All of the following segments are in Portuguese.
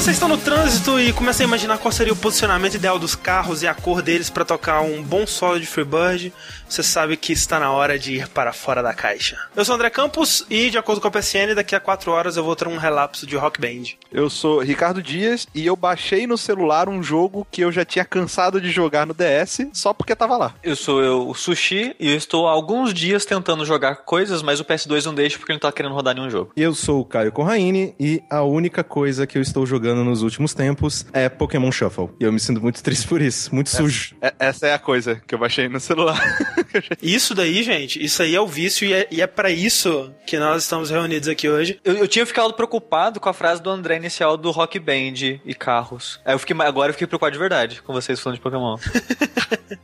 você está no trânsito e começa a imaginar qual seria o posicionamento ideal dos carros e a cor deles para tocar um bom solo de Freebird, você sabe que está na hora de ir para fora da caixa. Eu sou o André Campos e, de acordo com a PSN, daqui a 4 horas eu vou ter um relapso de Rock Band. Eu sou Ricardo Dias e eu baixei no celular um jogo que eu já tinha cansado de jogar no DS só porque tava lá. Eu sou eu, o Sushi e eu estou há alguns dias tentando jogar coisas, mas o PS2 não deixa porque ele não tá querendo rodar nenhum jogo. E eu sou o Caio Corraine e a única coisa que eu estou jogando nos últimos tempos é Pokémon Shuffle. E eu me sinto muito triste por isso, muito sujo. É- essa é a coisa que eu baixei no celular. Isso daí, gente, isso aí é o vício e é, e é para isso que nós estamos reunidos aqui hoje. Eu, eu tinha ficado preocupado com a frase do André inicial do Rock Band e carros. Aí eu fiquei, agora eu fiquei preocupado de verdade com vocês falando de Pokémon.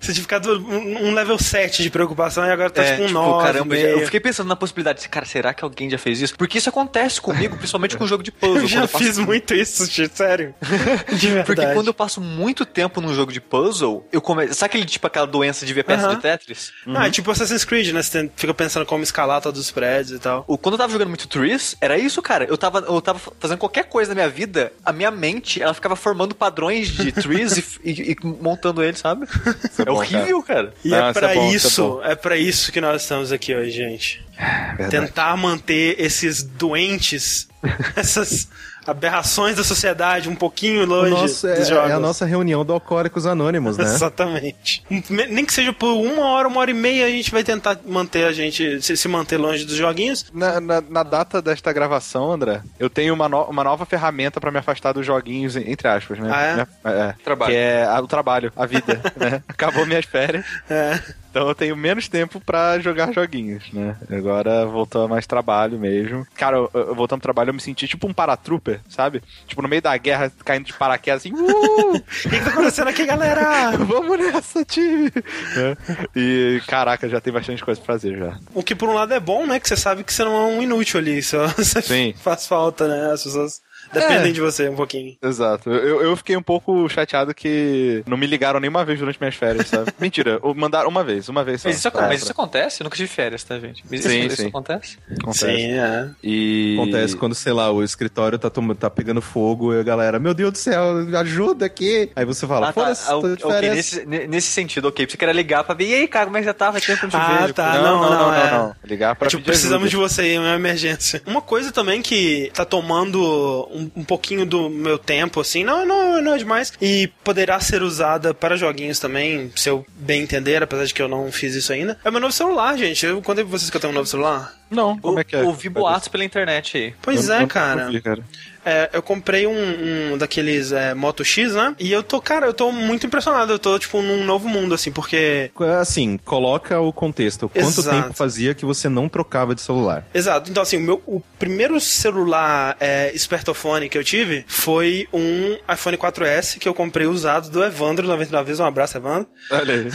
Você tinha ficado um, um level 7 de preocupação e agora tá tipo um 9. caramba, meio. eu fiquei pensando na possibilidade de, cara, será que alguém já fez isso? Porque isso acontece comigo, principalmente com jogo de puzzle. Eu já quando passo- fiz muito isso, Sério. De verdade. Porque quando eu passo muito tempo num jogo de puzzle, eu começo. Sabe aquele tipo aquela doença de ver peça Aham. de Tetris? Ah, é tipo Assassin's Creed, né? Você fica pensando como escalar todos os prédios e tal. O- Quando eu tava jogando muito Trees, era isso, cara. Eu tava, eu tava fazendo qualquer coisa na minha vida, a minha mente, ela ficava formando padrões de Trees e, e- e montando eles, sabe? É, bom, horrível, cara. E Não, é isso pra é bom, isso é isso, bom. é pra isso que nós estamos aqui hoje, gente. Verdade. Tentar manter esses doentes, essas aberrações da sociedade um pouquinho longe nosso- é, dos jogos. é a nossa reunião do Alcoólicos Anônimos, né? Exatamente. Nem que seja por uma hora, uma hora e meia, a gente vai tentar manter a gente, se, se manter longe dos joguinhos. Na, na- na data desta gravação, André, eu tenho uma, no- uma nova ferramenta pra me afastar dos joguinhos, entre aspas, né? Ah, é? Minha- é, Trabalho. Que é a- o trabalho, a vida, né? Acabou minhas férias, É. então eu tenho menos tempo pra jogar joguinhos, né? Agora voltou a mais trabalho mesmo. Cara, eu, eu voltando pro trabalho, eu me senti tipo um paratrooper, sabe? Tipo, no meio da guerra, caindo de paraquedas, assim, uh! O que, que tá acontecendo aqui, galera? Vamos nessa, time! Né? E, caraca, já tem bastante coisa pra fazer já. O que por um lado é bom, né? Que você sabe que você não é um inútil ali. Só Sim. faz falta, né? As pessoas dependem É. de você um pouquinho. Exato. Eu, eu fiquei um pouco chateado que não me ligaram nenhuma vez durante minhas férias, sabe? Mentira, ou mandaram uma vez, uma vez só. Mas isso, Pra- mas isso acontece? Eu nunca tive férias, tá, gente? Mas Sim, isso, isso sim. acontece? Acontece. Sim, é. E... Acontece quando, sei lá, o escritório tá, tom- tá pegando fogo e a galera, meu Deus do céu, ajuda aqui. Aí você fala, Ah, tá. foda-se, Ah, tô de ok, férias. nesse, ne- nesse sentido, ok. Você queria ligar pra ver, e aí, cara, como é que já tá? Faz tempo que eu não te Ah, vejo. tá. Não, não, não, não, é. não. Ligar pra É, tipo, pedir precisamos de ajuda. você aí, é uma emergência. Uma coisa também que tá tomando um, um pouquinho do meu tempo, assim, não, não, não é demais, e poderá ser usada para joguinhos também, se eu bem entender, apesar de que eu não fiz isso ainda. É meu novo celular, gente. Eu contei pra vocês que eu tenho um novo celular? Não, como Ou- é que é? Ouvi boatos pela internet aí. Pois Eu- é, eu cara. não vi, cara. É, eu comprei um, um daqueles é, Moto X, né? E eu tô, cara, eu tô muito impressionado. Eu tô, tipo, num novo mundo, assim, porque. Assim, coloca o contexto. Quanto Exato. tempo fazia que você não trocava de celular? Exato. Então, assim, o, meu, o primeiro celular é, espertofone que eu tive foi um iPhone 4S que eu comprei usado do Evandro 99 vezes. Um abraço, Evandro. Olha aí.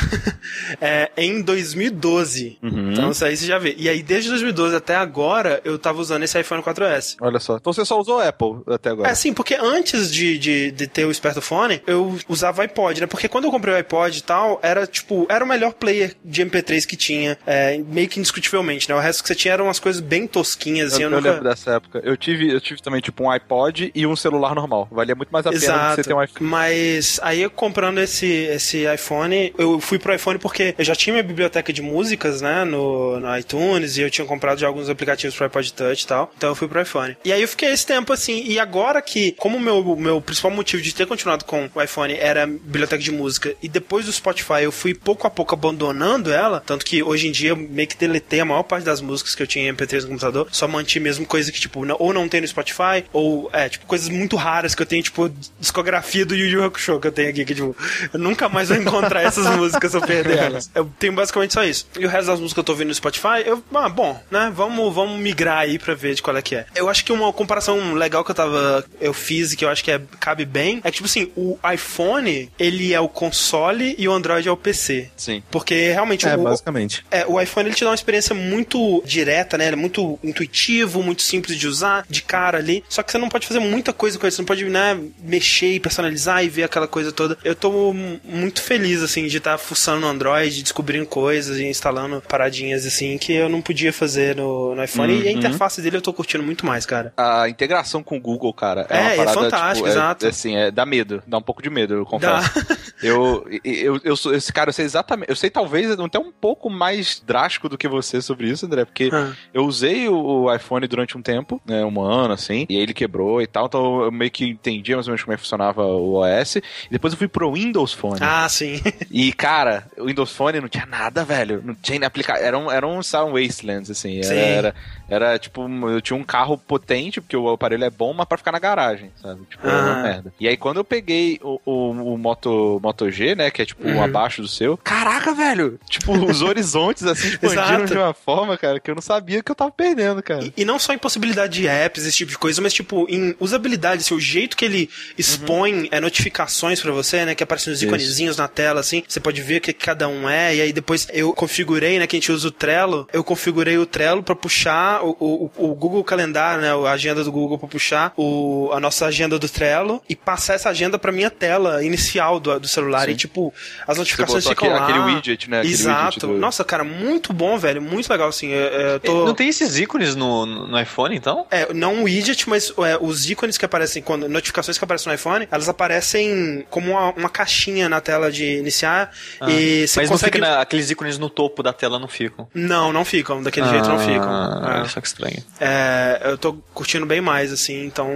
É, em 2012. Uhum. Então, isso aí você já vê. E aí, desde 2012 até agora, eu tava usando esse iPhone 4S. Olha só. Então você só usou Apple até agora. É, sim, porque antes de, de, de ter o espertofone, eu usava iPod, né? Porque quando eu comprei o iPod e tal, era tipo, era o melhor player de MP3 que tinha, é, meio que indiscutivelmente, né? O resto que você tinha eram umas coisas bem tosquinhas, assim, eu, eu, eu nunca... lembro dessa época. Eu tive, eu tive também, tipo, um iPod e um celular normal. Valia muito mais a pena Exato, você ter um iPhone. mas aí eu comprando esse, esse iPhone, eu fui pro iPhone porque eu já tinha minha biblioteca de músicas, né, no, no iTunes, e eu tinha comprado já alguns aplicativos pro iPod Touch e tal, então eu fui pro iPhone. E aí eu fiquei esse tempo assim, e agora que, como o meu, meu principal motivo de ter continuado com o iPhone era biblioteca de música, e depois do Spotify eu fui pouco a pouco abandonando ela, tanto que hoje em dia eu meio que deletei a maior parte das músicas que eu tinha em MP3 no computador, só mantive mesmo coisa que, tipo, não- ou não tem no Spotify, ou, é, tipo, coisas muito raras que eu tenho, tipo, discografia do Yu Yu Hakusho que eu tenho aqui, que, tipo, eu nunca mais vou encontrar essas músicas se eu perder elas. Eu tenho basicamente só isso. E o resto das músicas que eu tô ouvindo no Spotify, eu, ah, bom, né, vamos, vamos migrar aí pra ver de qual é que é. Eu acho que uma comparação legal que eu tava, eu fiz e que eu acho que é, cabe bem, é que, tipo assim, o iPhone, ele é o console e o Android é o PC. Sim. Porque realmente É, o, basicamente. é, o iPhone ele te dá uma experiência muito direta, né? Ele é muito intuitivo, muito simples de usar, de cara ali. Só que você não pode fazer muita coisa com ele. Você não pode, né, mexer e personalizar e ver aquela coisa toda. Eu tô muito feliz, assim, de estar fuçando no Android, descobrindo coisas e instalando paradinhas, assim, que eu não podia fazer no, no iPhone. E a interface dele eu tô curtindo muito mais, cara. A integração com o Google, cara, é, É, uma é parada, fantástico, tipo, é- exato. é assim, é, dá medo, dá um pouco de medo, eu Dá. confesso. Eu, eu, eu sou esse cara, eu sei exatamente, eu sei talvez até um pouco mais drástico do que você sobre isso, André, porque Ah. eu usei o, iPhone durante um tempo, né, um ano assim, e aí ele quebrou e tal, então eu meio que entendia mais ou menos como é que funcionava o OS, e depois eu fui pro Windows Phone. Ah, sim. E, cara, o Windows Phone não tinha nada, velho. Não tinha aplicativo. Era um, era um, sabe, um wastelands, assim. Sim. era, era, tipo, eu tinha um carro potente, porque o aparelho é bom, mas pra ficar na garagem, sabe? Tipo, era uma Ah. merda. E aí, quando eu peguei o, o, o Moto, Moto G, né, que é, tipo, um Uhum. abaixo do seu, caraca, velho! Tipo, os horizontes, assim, expandiram de uma forma, cara, que eu não sabia que eu tava perdendo, cara. E, e não só em possibilidade de apps, esse tipo de coisa, mas tipo, em usabilidade, assim, o jeito que ele expõe é, notificações pra você, né? Que aparecem os iconezinhos na tela, assim, você pode ver o que cada um é, e aí depois eu configurei, né? Que a gente usa o Trello, eu configurei o Trello pra puxar o, o, o Google Calendário, né? A agenda do Google pra puxar o, a nossa agenda do Trello e passar essa agenda pra minha tela inicial do, do celular. Sim. E tipo, as Você notificações botou ficam aquele, lá. aquele widget, né? Aquele Exato. widget do- Nossa, cara, muito bom, velho. Muito legal, assim. Eu, eu tô... Não tem esses ícones no, no iPhone, então? É, não o widget, mas é, os ícones que aparecem, quando notificações que aparecem no iPhone, elas aparecem como uma, uma caixinha na tela de iniciar e você Ah. Mas consegue... não fica na- aqueles ícones no topo da tela não ficam. Não, não ficam, daquele jeito não ficam. Ah, É. Olha que estranho. É, eu tô curtindo bem mais, assim, então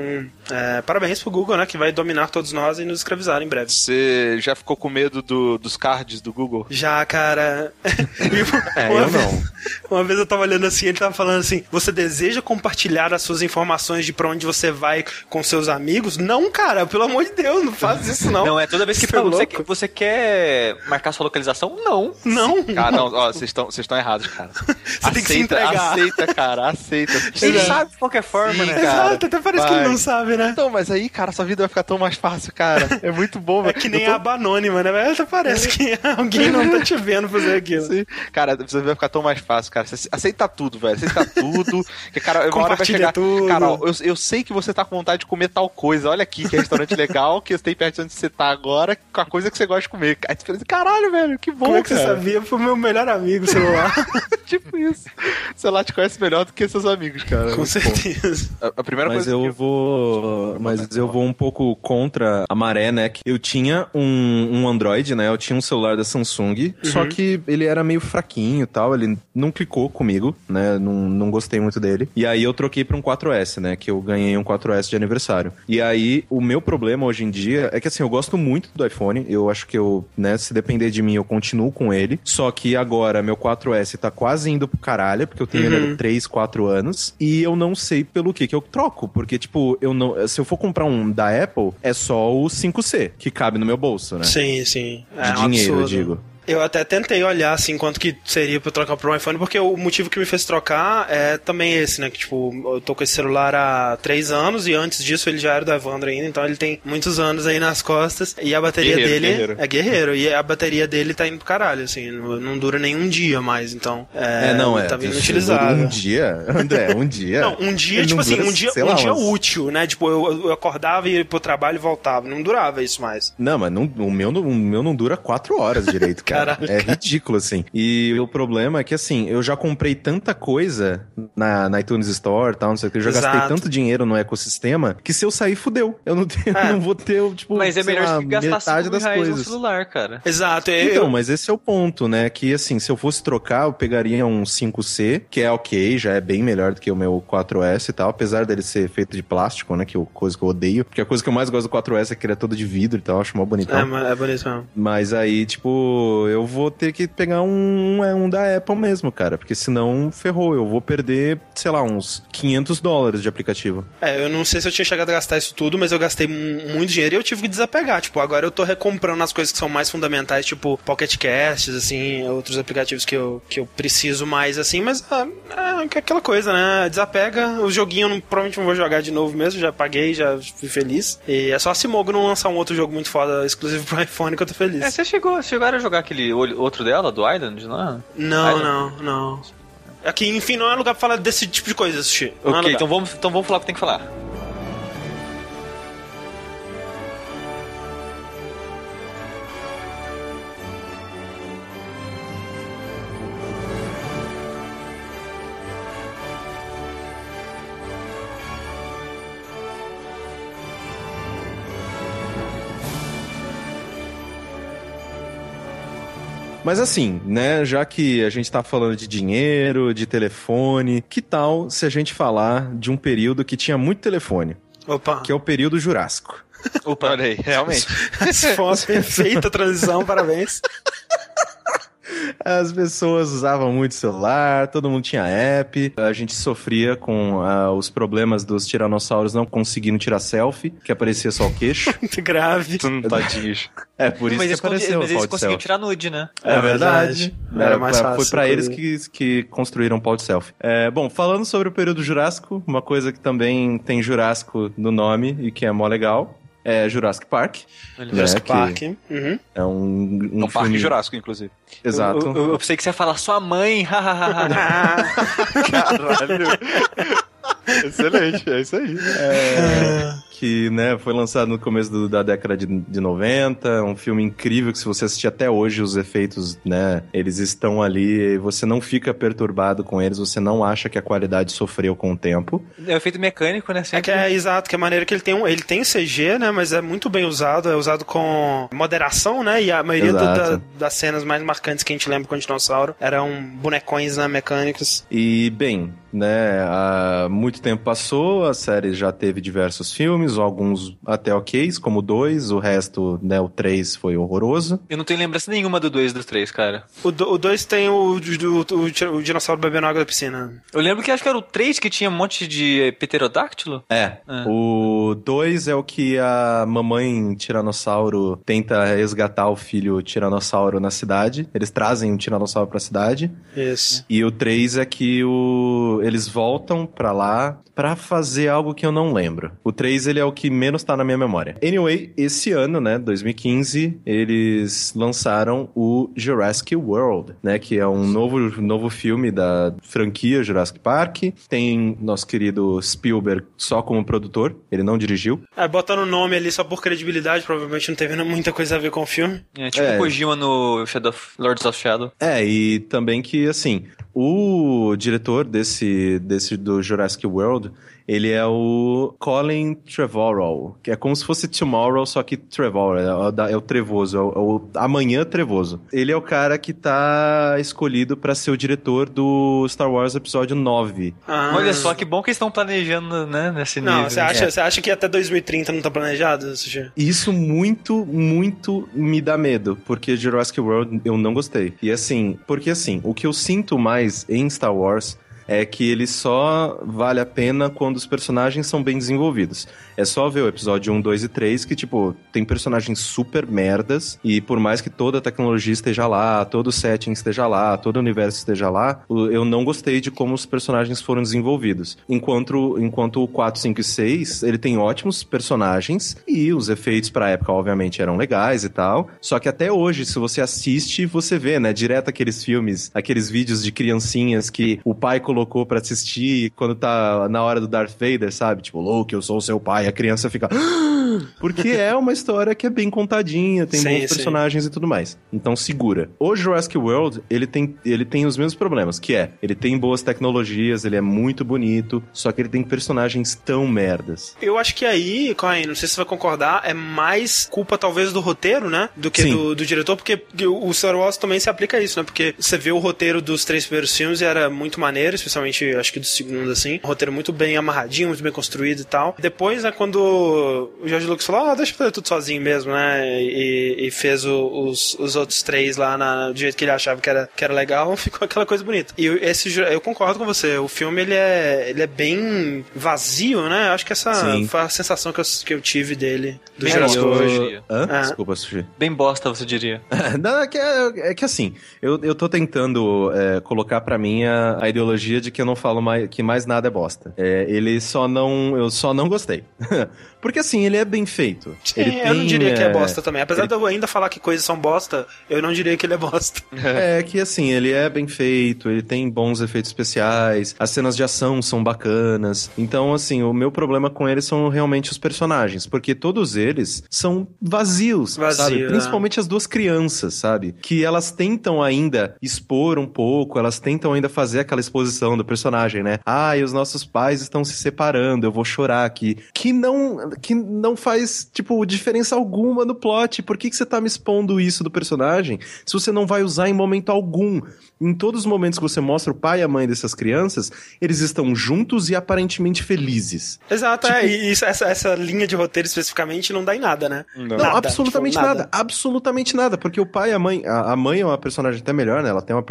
é, parabéns pro Google, né, que vai dominar todos nós e nos escravizar em breve. Você já ficou com medo do- dos cards do Google? Já, cara. É, uma eu vez- não. Uma vez eu tava olhando assim, ele tava falando assim: você deseja compartilhar as suas informações de pra onde você vai com seus amigos? Não, cara, pelo amor de Deus, não faz isso não. Não, é toda vez que Você é pergunta, você, você quer marcar sua localização? Não. Não. Cara, não, ó, vocês estão vocês estão errados, cara. Você tem que se entregar. Aceita, cara, aceita. Ele sabe de qualquer forma, né? cara. Exato, até parece que ele vai. não sabe, né? Então, mas aí, cara, sua vida vai ficar tão mais fácil, cara. É muito bom, É que nem tô- a aba anônima, né? Mas parece que alguém não tá te vendo fazer aquilo. Sim. Cara, você vai ficar tão mais fácil, cara. Você aceita tudo, velho. Aceita tudo. Que, cara, uma hora vai chegar. tudo. Cara, ó, eu, eu sei que você tá com vontade de comer tal coisa. Olha aqui, que restaurante legal, que tem perto de onde você tá agora, com a coisa que você gosta de comer. Aí você pensa, caralho, velho, que bom, Como é que você cara. sabia? Foi o meu melhor amigo celular. tipo isso. Sei lá, te conhece melhor do que seus amigos, cara. Com bom. certeza. A, a primeira Mas coisa eu que vou. Mas eu vou um pouco contra a maré, né? Que Eu tinha um, um Android, né? Eu tinha um celular da Samsung, só que ele era meio fraquinho e tal. Ele não clicou comigo, né? Não, não gostei muito dele. E aí eu troquei pra um 4S, né? Que eu ganhei um 4S de aniversário. E aí o meu problema hoje em dia é que assim, eu gosto muito do iPhone. Eu acho que eu, né? Se depender de mim, eu continuo com ele. Só que agora meu 4S tá quase indo pro caralho, porque eu tenho ele há 3, 4 anos. E eu não sei pelo que que eu troco. Porque, tipo, eu não. Se eu for comprar um da Apple, é só o 5C, que cabe no meu bolso, né? Sim, sim. De É um dinheiro, eu absurdo. digo. Eu até tentei olhar, assim, quanto que seria pra eu trocar pro iPhone, porque o motivo que me fez trocar é também esse, né? Que, tipo, eu tô com esse celular há três anos e antes disso ele já era do Evandro ainda, então ele tem muitos anos aí nas costas e a bateria Guerreiro, dele guerreiro. é guerreiro e a bateria dele tá indo pro caralho, assim, não, dura nem um dia mais, então. É, É, não, é. Tá vindo Um utilizável. dia, André, um dia. Não, um dia, Ele tipo assim, dura, um dia, um lá, dia umas- útil, né? Tipo, eu, eu acordava e ia pro trabalho e voltava. Não durava isso mais. Não, mas não- o, meu, não- o meu não dura quatro horas direito, cara. É ridículo, assim. E o problema é que, assim, eu já comprei tanta coisa na, na iTunes Store e tal, não sei o que, eu já gastei Exato. tanto dinheiro no ecossistema que se eu sair, fudeu. Eu não, tenho, É. não vou ter, tipo, Mas é sei melhor lá, que gastar metade 5 das reais no coisas. celular, cara. Exato. Eu, Então, eu- mas esse é o ponto, né? Que assim, se eu fosse trocar, eu pegaria um 5C, que é ok, já é bem melhor do que o meu 4S e tal, apesar dele ser feito de plástico, né? Que é coisa que eu odeio. Porque a coisa que eu mais gosto do 4S é que ele é todo de vidro e tal, eu acho mó bonitão. é, mas é bonito mesmo. Mas aí, tipo, eu vou ter que pegar um, é um da Apple mesmo, cara. Porque senão ferrou. Eu vou perder, sei lá, uns 500 dólares de aplicativo. É, eu não sei se eu tinha chegado a gastar isso tudo, mas eu gastei mu- muito dinheiro e eu tive que desapegar. Tipo, agora eu tô recomprando as coisas que são mais fundamentais, tipo Pocket Casts, assim, outros aplicativos que eu, que eu preciso mais, assim, mas ah, é aquela coisa, né? Desapega. O joguinho eu não, provavelmente não vou jogar de novo mesmo, já paguei, já fui feliz. E é só a Simogo não lançar um outro jogo muito foda exclusivo pro iPhone que eu tô feliz. É, você chegou, chegaram a jogar aquele olho- outro dela, do Island, não é? Não, Island? não, não. Aqui, enfim, não é lugar pra falar desse tipo de coisa, Sushi. É Ok, lugar. então vamos, então vamos falar o que tem que falar. Mas assim, né, já que a gente tá falando de dinheiro, de telefone, que tal se a gente falar de um período que tinha muito telefone, Opa. que é o período Jurássico. Opa, olha aí, realmente. Se foi uma perfeita transição, parabéns. As pessoas usavam muito celular, todo mundo tinha app, a gente sofria com ah, os problemas dos tiranossauros não conseguindo tirar selfie, que aparecia só o queixo. Muito grave. Tadinhos. É por isso mas que apareceu mas o eles conseguiram tirar nude, né? É verdade. Era Era mais pra- fácil, Foi pra eles que, que construíram o pau de selfie. É, bom, falando sobre o período Jurássico, uma coisa que também tem Jurássico no nome e que é mó legal. É Jurassic Park. né, Jurassic que Park. Uhum. É um, um, Um parque jurássico, inclusive. Exato. Eu, eu, eu pensei que você ia falar sua mãe. Caralho. Excelente, é isso aí. Que né, foi lançado no começo do- da década de, de 90, um filme incrível que se você assistir até hoje, os efeitos, né, eles estão ali, e você não fica perturbado com eles, você não acha que a qualidade sofreu com o tempo. É o efeito mecânico, né? É Sempre. que é exato, que é maneiro que ele tem um, ele tem CG, né, mas é muito bem usado, é usado com moderação, né, e a maioria do- da- das cenas mais marcantes que a gente lembra com o dinossauro eram bonecões, né, mecânicos. E, bem, né, há muito tempo passou, a série já teve diversos filmes, alguns até ok, como dois, o resto, né, o três foi horroroso. Eu não tenho lembrança nenhuma do 2 e do 3, cara. O 2 tem o, o, o, o dinossauro bebendo água da piscina. Eu lembro que acho que era o 3 que tinha um monte de pterodáctilo. É, Ah. o 2 é o que a mamãe tiranossauro tenta resgatar o filho tiranossauro na cidade. Eles trazem um tiranossauro pra cidade. Isso. E o 3 é que o... eles voltam pra lá pra fazer algo que eu não lembro. O 3 ele é o que menos tá na minha memória. Anyway, esse ano, né, 2015, eles lançaram o Jurassic World, né, que é um novo, novo filme da franquia Jurassic Park. Tem nosso querido Spielberg só como produtor, ele não dirigiu. É, botando o nome ali só por credibilidade, provavelmente não teve muita coisa a ver com o filme. É, tipo É. o Kojima no Shadow of- Lords of Shadow. É, e também que, assim, o diretor desse, desse do Jurassic World, ele é o Colin Trevorrow, que é como se fosse Tomorrow, só que Trevorrow, é o, é o trevoso, é o, é o amanhã trevoso. Ele é o cara que tá escolhido pra ser o diretor do Star Wars Episódio 9. Ah. Olha só, que bom que eles estão planejando, né, nesse Não, nível. você acha, você acha que até 2030 não tá planejado, Sushi? Isso muito, muito me dá medo, porque Jurassic World eu não gostei. E assim, porque assim, o que eu sinto mais em Star Wars é que ele só vale a pena quando os personagens são bem desenvolvidos. É só ver o episódio 1, 2 e 3 que, tipo, tem personagens super merdas e por mais que toda a tecnologia esteja lá, todo o setting esteja lá, todo o universo esteja lá, eu não gostei de como os personagens foram desenvolvidos. Enquanto, enquanto o 4, 5 e 6, ele tem ótimos personagens e os efeitos pra época, obviamente, eram legais e tal. Só que até hoje, se você assiste, você vê, né, direto aqueles filmes, aqueles vídeos de criancinhas que o pai colocou pra assistir quando tá na hora do Darth Vader, sabe? Tipo, Luke, eu sou o seu pai. A criança fica... "Ah!" Porque é uma história que é bem contadinha, tem Sim, bons sim. personagens e tudo mais. Então segura. O Jurassic World, ele tem, ele tem os mesmos problemas, que é, ele tem boas tecnologias, ele é muito bonito, só que ele tem personagens tão merdas. Eu acho que aí, Coen, não sei se você vai concordar, é mais culpa talvez do roteiro, né? Do que do, do diretor, porque o Star Wars também se aplica a isso, né? Porque você vê o roteiro dos três primeiros filmes e era muito maneiro, especialmente acho que do segundo, assim. Um roteiro muito bem amarradinho, muito bem construído e tal. Depois, né, quando o George Lucas falou, ah, deixa eu fazer tudo sozinho mesmo, né? E, e fez o- os, os outros três lá na- do jeito que ele achava que era, que era legal, ficou aquela coisa bonita. E esse, eu concordo com você, o filme ele é, ele é bem vazio, né? Acho que essa Sim. foi a sensação que eu, que eu tive dele, do Bem Jurassic eu-. Hã? Ah. Desculpa, Sushi. Bem bosta, você diria. Não, é, que, é, é que assim, eu, eu tô tentando é, colocar pra mim a, a ideologia de que eu não falo mais, que mais nada é bosta. É, ele só não. Eu só não gostei. Porque assim, ele é bem feito. Sim, ele eu não diria que é é, bosta também. Apesar ele- de eu ainda falar que coisas são bosta, eu não diria que ele é bosta. É que assim, ele é bem feito, ele tem bons efeitos especiais, as cenas de ação são bacanas. Então, assim, o meu problema com eles são realmente os personagens, porque todos eles são vazios, Vazio, sabe? né? Principalmente as duas crianças, sabe? Que elas tentam ainda expor um pouco, elas tentam ainda fazer aquela exposição do personagem, né? Ah, e os nossos pais estão se separando, eu vou chorar aqui. Que não. Que não faz, tipo, diferença alguma no plot. Por que, que você tá me expondo isso do personagem se você não vai usar em momento algum? Em todos os momentos que você mostra o pai e a mãe dessas crianças, eles estão juntos e aparentemente felizes. Exato, Tipo- é. E isso- essa, essa linha de roteiro especificamente não dá em nada, né? Não. Não, Nada, absolutamente tipo, nada. Absolutamente nada. Porque o pai e a mãe. A, a mãe é uma personagem até melhor, né? Ela tem uma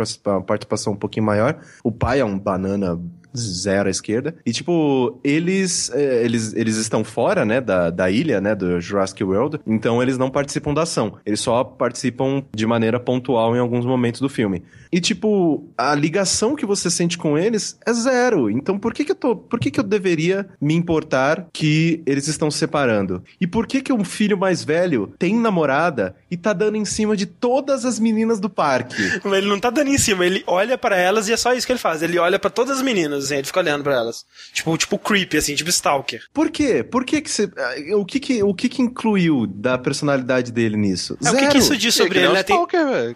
participação um pouquinho maior. O pai é um banana zero à esquerda. E, tipo, eles, é, eles, eles estão fora, né, da, da ilha, né, do Jurassic World. Então, eles não participam da ação. Eles só participam de maneira pontual em alguns momentos do filme. E, tipo, a ligação que você sente com eles é zero. Então, por que que eu tô... Por que que eu deveria me importar que eles estão se separando? E por que que um filho mais velho tem namorada e tá dando em cima de todas as meninas do parque? Mas ele não tá dando em cima, ele olha pra elas e é só isso que ele faz. Ele olha pra todas as meninas, assim, ele fica olhando pra elas. Tipo, tipo creepy, assim, tipo stalker. Por quê? Por que que você... ah, O que que, o que que incluiu da personalidade dele nisso? É, o que, que isso diz sobre ele, o né? Tem.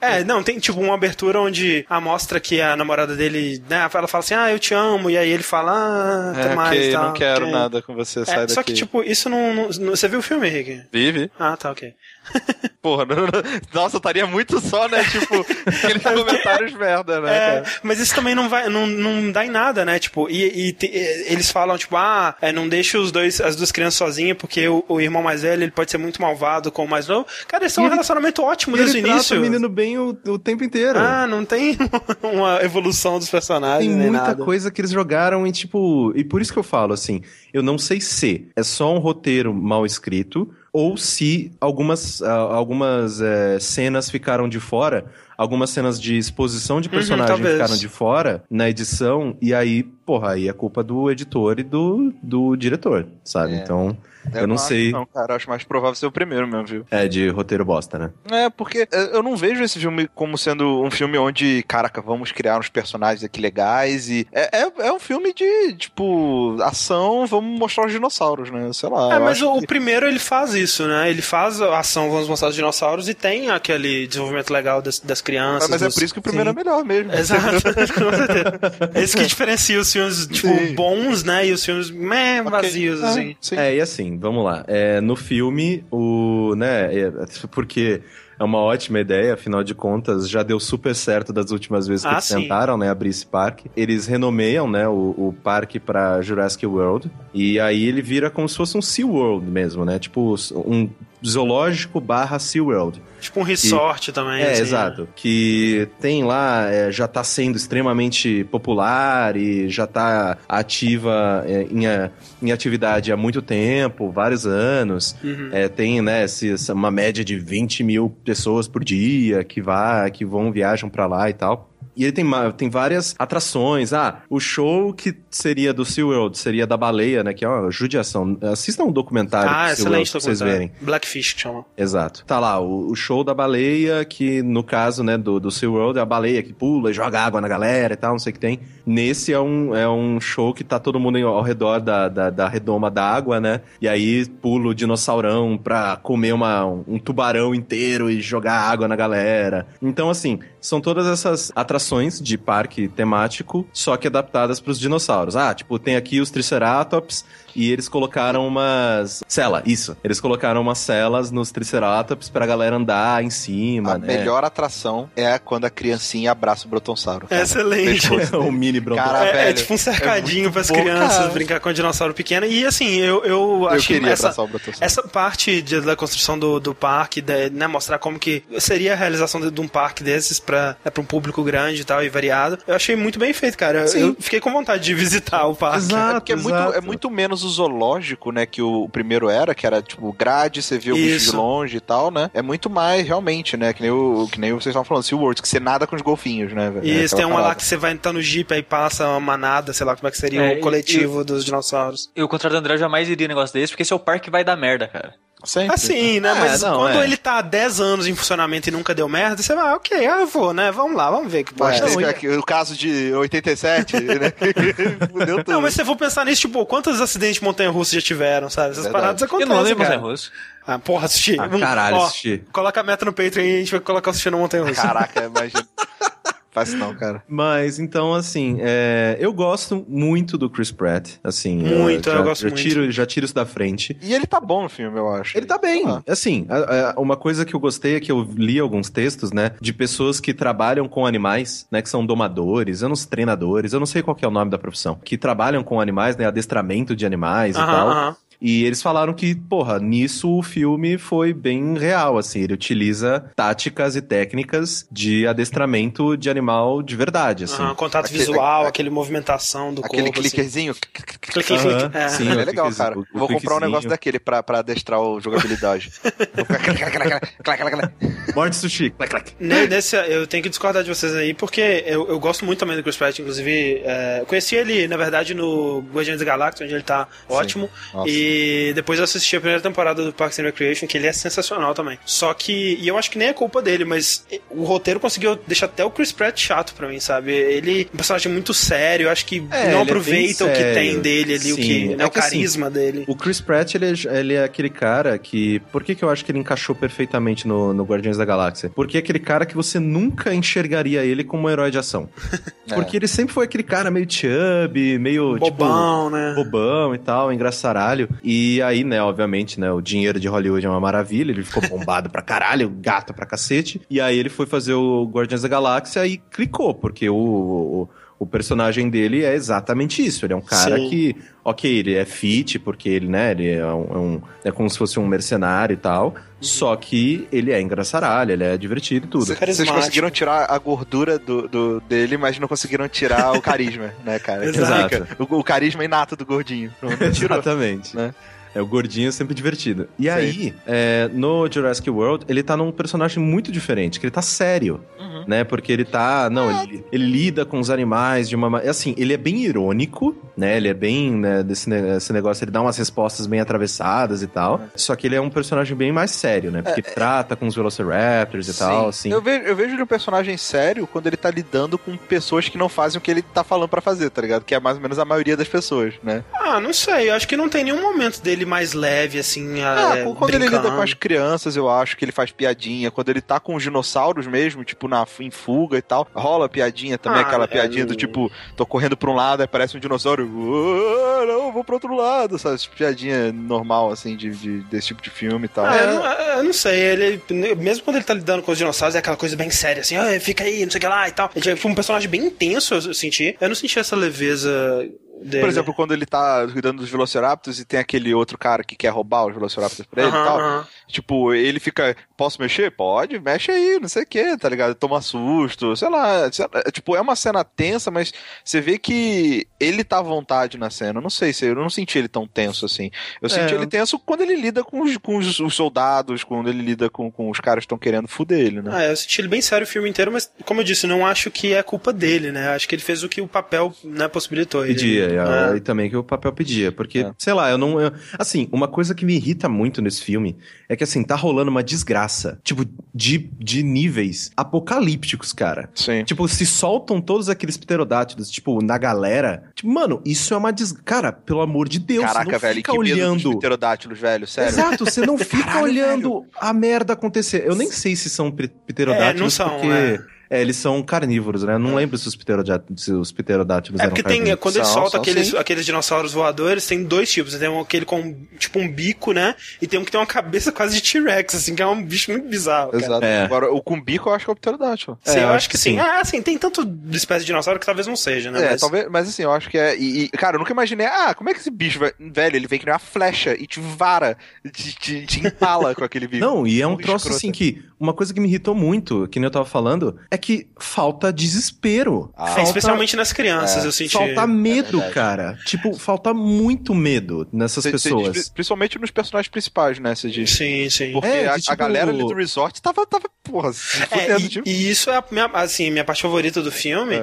É, não, tem tipo uma abertura onde a mostra que a namorada dele, né, ela fala assim, ah, eu te amo, e aí ele fala, ah, até É, mais, ok, tal, não quero ok. nada com você, sai É, daqui. só que, tipo, isso não, não- não- Você viu o filme, Henrique? Vive. Ah, tá, ok. Porra, não, não- nossa, eu estaria muito só, né? Tipo, aqueles comentários merda, né? É, mas isso também não vai, não, não dá em nada, né? Tipo, e, e te- eles falam, tipo, ah, é, não deixa os dois, as duas crianças sozinhas, porque o, o irmão mais velho, ele pode ser muito malvado com o mais novo. Cara, são E um ele- relacionamento ótimo desde o início. o menino bem o, o tempo inteiro. Ah, não tem uma evolução dos personagens, Tem muita nada. coisa que eles jogaram e, tipo. E por isso que eu falo, assim, eu não sei se é só um roteiro mal escrito ou se algumas, ah, algumas eh, cenas ficaram de fora, algumas cenas de exposição de personagem talvez. ficaram de fora na edição, e aí, porra, aí é culpa do editor e do, do diretor, sabe? É. Então, eu, não acho sei. Não, cara, eu acho mais provável ser o primeiro mesmo, viu? É de roteiro bosta, né? É, porque é, eu não vejo esse filme como sendo um filme onde, caraca, vamos criar uns personagens aqui legais e. É, é, é um filme de, tipo, ação, vamos mostrar os dinossauros, né? Sei lá. É, eu mas o, que- o primeiro ele faz isso, né? Ele faz a ação, vamos mostrar os dinossauros, e tem aquele desenvolvimento legal das, das crianças. Ah, mas é dos- por isso que o primeiro Sim. é melhor mesmo. Exato, com certeza. É isso que diferencia os filmes, tipo, Sim. bons, né? E os filmes meh, vazios, Ah, assim. sim. É, e assim, vamos lá. É, no filme, o. né, é, porque é uma ótima ideia, afinal de contas, já deu super certo das últimas vezes que Ah, eles sim. tentaram, né, abrir esse parque. Eles renomeiam, né, o, o parque pra Jurassic World. E aí ele vira como se fosse um Sea World mesmo, né? Tipo, um zoológico barra Sea World. Tipo um resort também. É, assim, exato. Que tem lá, é, já tá sendo extremamente popular e já tá ativa é, em, a- em atividade há muito tempo, vários anos. Uhum. É, tem, né, esse- uma média de 20 mil pessoas por dia que, vai, que vão, viajam pra lá e tal. E ele tem, tem várias atrações. Ah, o show que seria do SeaWorld seria da baleia, né? Que é uma judiação. Assistam um documentário Ah, do SeaWorld excelente pra vocês verem. Blackfish que chama. Exato. Tá lá, o, o show da baleia, que no caso, né, do, do SeaWorld é a baleia que pula e joga água na galera e tal, não sei o que tem. Nesse é um, é um show que tá todo mundo ao redor da, da, da redoma d'água, né? E aí pula o dinossaurão pra comer uma, um tubarão inteiro e jogar água na galera. Então, assim, são todas essas atrações de parque temático, só que adaptadas pros dinossauros. Ah, tipo, tem aqui os Triceratops e eles colocaram umas. Cela, isso. Eles colocaram umas celas nos Triceratops pra galera andar em cima, A né? melhor atração é quando a criancinha abraça o Brontossauro. cara. Excelente. Pescoço o mini bronco. Cara, é, é velho, tipo um cercadinho muito pras crianças cara. brincar com um dinossauro pequeno. E assim, eu, eu Eu acho que queria essa, abraçar o Brontossauro. essa parte de- da construção do, do parque, de, né, mostrar como que seria a realização de, de um parque desses pra, né, pra um público grande e tal, e variado, eu achei muito bem feito, cara. Eu- Sim. Eu fiquei com vontade de visitar o parque. Exato. É porque é muito, exato. é muito menos o zoológico, né, que o primeiro era, que era tipo grade, você vê o bicho Isso. de longe e tal, né? É muito mais realmente, né, que nem, o, que nem vocês estavam falando, SeaWorld, que você nada com os golfinhos, né? velho? E É tem uma lá parada. que você vai entrar no jeep aí passa uma manada, sei lá como é que seria É, o coletivo dos dinossauros. Eu, contra o André, eu jamais iria em negócio desse, porque esse é o parque que vai dar merda, cara. Sempre. Assim, né? É, Mas não, quando é. ele tá há 10 anos em funcionamento e nunca deu merda, você vai, ah, ok, ah, eu vou, né? Vamos lá, vamos ver que pode aqui o caso de 87, né? Fudeu tudo. Não, mas se eu for pensar nisso, tipo, quantos acidentes de montanha-russa já tiveram, sabe? Essas Verdade. paradas Eu acontecem, não lembro cara. Montanha Russo. Ah, porra, assisti. Ah, caralho, Ó, assisti. Coloca a meta no Patreon aí, a gente vai colocar assistindo Montanha Russa. Caraca, imagina. Faz não, cara. Mas, então, assim, é, eu gosto muito do Chris Pratt, assim. Muito, já, eu gosto já muito. Tiro, já tiro isso da frente. E ele tá bom no filme, eu acho. Ele tá bem. Ah. Assim, a- a- uma coisa que eu gostei é que eu li alguns textos, né, de pessoas que trabalham com animais, né, que são domadores, eu não sei, treinadores, eu não sei qual que é o nome da profissão, que trabalham com animais, né, adestramento de animais e tal. aham. E eles falaram que, porra, nisso o filme foi bem real, assim. Ele utiliza táticas e técnicas de adestramento de animal de verdade, assim. Contato Aquele- visual, a- aquele movimentação do Aquele corpo. assim. clickerzinho. Clique, clique, clique. Aham, É. sim. É o legal, cliquezinho, cara. o- o Vou comprar um negócio daquele pra, pra adestrar o jogabilidade. Morte sushi. Nesse, eu tenho que discordar de vocês aí, porque eu, eu gosto muito também do Chris Pratt, inclusive, é, eu conheci ele, na verdade, no Guardiões da Galáxia, onde ele tá ótimo, Nossa. E depois eu assisti a primeira temporada do Parks and Recreation, que ele é sensacional também. Só que, e eu acho que nem é culpa dele, mas o roteiro conseguiu deixar até o Chris Pratt chato pra mim, sabe? Ele é um personagem muito sério, eu acho que É, não é aproveita bem o que tem dele ali, o, que, Sim, né, é o que assim, carisma dele. O Chris Pratt, ele é, ele é aquele cara que... Por que, que eu acho que ele encaixou perfeitamente no, no Guardiões da Galáxia? Porque é aquele cara que você nunca enxergaria ele como um herói de ação. É. Porque ele sempre foi aquele cara meio chubby, meio, tipo... Bobão, né? bobão e tal, engraçaralho. E aí, né, obviamente, né, o dinheiro de Hollywood é uma maravilha, ele ficou bombado pra caralho, gato pra cacete. E aí ele foi fazer o Guardiões da Galáxia e clicou, porque o, o, o personagem dele é exatamente isso. Ele é um cara Sim. que, ok, ele é fit, porque ele, né, ele é, um, é um- é como se fosse um mercenário e tal, só que ele é engraçaralho, ele é divertido e tudo. Cê- Vocês conseguiram tirar a gordura do, do- dele, mas não conseguiram tirar o carisma, né, cara? Que Exato. fica O, o carisma inato do gordinho. Não, não tirou. Exatamente. né? É o gordinho sempre divertido. E Sim. aí, é, no Jurassic World, ele tá num personagem muito diferente, que ele tá sério, Uhum. né? Porque ele tá, não, ele, ele lida com os animais de uma maneira, assim, ele é bem irônico, né? Ele é bem, né, desse esse negócio, ele dá umas respostas bem atravessadas e tal. Só que ele é um personagem bem mais sério, né? Porque trata com os Velociraptors e tal, assim. Eu vejo, eu vejo ele um personagem sério quando ele tá lidando com pessoas que não fazem o que ele tá falando pra fazer, tá ligado? Que é mais ou menos a maioria das pessoas, né? Ah, não sei, eu acho que não tem nenhum momento dele mais leve, assim, Ah, é, quando ele lida brincando. com as crianças, eu acho que ele faz piadinha. Quando ele tá com os dinossauros mesmo, tipo, na, em fuga e tal, rola piadinha também, Ah, aquela é, piadinha do tipo, tô correndo pra um lado, aí aparece um dinossauro, "Ah, não, vou pro outro lado, sabe? Essa Piadinha normal, assim, de, de- desse tipo de filme e tal. Ah, eu, não, eu não sei, ele, mesmo quando ele tá lidando com os dinossauros, é aquela coisa bem séria, assim, ah, fica aí, não sei o que lá e tal. Ele foi um personagem bem intenso, eu senti. Eu não senti essa leveza dele. Por exemplo, quando ele tá cuidando dos Velociraptors e tem aquele outro cara que quer roubar os Velociraptors pra ele Aham, e tal. aham. Tipo, ele fica, posso mexer? Pode, mexe aí, não sei o que, tá ligado? Toma susto, sei lá, sei lá. Tipo, é uma cena tensa, mas você vê que ele tá à vontade na cena. Eu não sei se eu não senti ele tão tenso assim. Eu senti É. ele tenso quando ele lida com os, com os, os soldados, quando ele lida com, com os caras que estão querendo fuder ele, né? Ah, eu senti ele bem sério o filme inteiro, mas como eu disse, não acho que é culpa dele, né? Acho que ele fez o que o papel né, possibilitou. ele. Pedia, e, É. e também que o papel pedia. Porque, É. sei lá, eu não. eu- assim, uma coisa que me irrita muito nesse filme é que, assim, tá rolando uma desgraça. Tipo, de, de níveis apocalípticos, cara. Sim. Tipo, se soltam todos aqueles pterodátilos, tipo, na galera. Tipo, mano, isso é uma des... Cara, pelo amor de Deus, Caraca, não velho, fica que medo olhando. pterodátilos, velho, sério. Exato, você não fica Caralho, olhando a merda acontecer. Eu nem sei se são pterodátilos, É, não são, porque é. É, eles são carnívoros, né? Eu não lembro se os pterodátilos, se os pterodátilos É eram porque tem, quando ele São, solta são aqueles, sim. aqueles dinossauros voadores, tem dois tipos. Tem um, aquele com tipo um bico, né? E tem um que tem uma cabeça quase de T-Rex, assim, que é um bicho muito bizarro. Cara. Exato. É. Agora, o com bico eu acho que é o pterodátilo. Sim, É, eu eu acho que sim. Ah, assim, tem tanto de espécie de dinossauro que talvez não seja, né? É, Mas- talvez, mas assim, eu acho que é. E, e, cara, eu nunca imaginei, ah, como é que esse bicho vai. Velho, ele vem que nem uma flecha e te vara, te, te, te empala com aquele bicho. Não, e é um Muito troço escroto. assim que. Uma coisa que me irritou muito, que nem eu tava falando, é que falta desespero. Ah. É, falta, especialmente nas crianças, É, eu senti. falta medo, verdade. cara. Tipo, falta muito medo nessas Cê- cê pessoas. diz- principalmente nos personagens principais, né? Você diz. Sim, sim. Porque É, de a, a tipo- galera ali do resort tava, tava porra, se É, e, tipo. e isso é a minha, assim, minha parte favorita do filme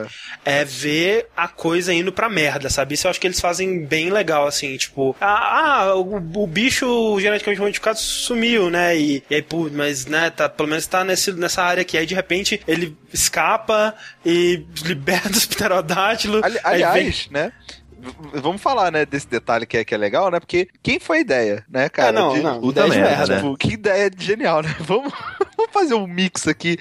É. é. ver a coisa indo pra merda, sabe? Isso eu acho que eles fazem bem legal, assim, tipo, ah, ah, o, o bicho geneticamente modificado sumiu, né? E, e aí, pô, mas, né, tá, pelo menos tá nesse, nessa área aqui. Aí de repente ele escapa e liberta os pterodátilos. Ali- aí vem- aliás, né? Vamos falar, né, desse detalhe que é, que é legal, né? Porque quem foi a ideia, né, cara? É, não, de- não, puta ideia de merda, né? Tipo, que ideia genial, né? Vamos fazer um mix aqui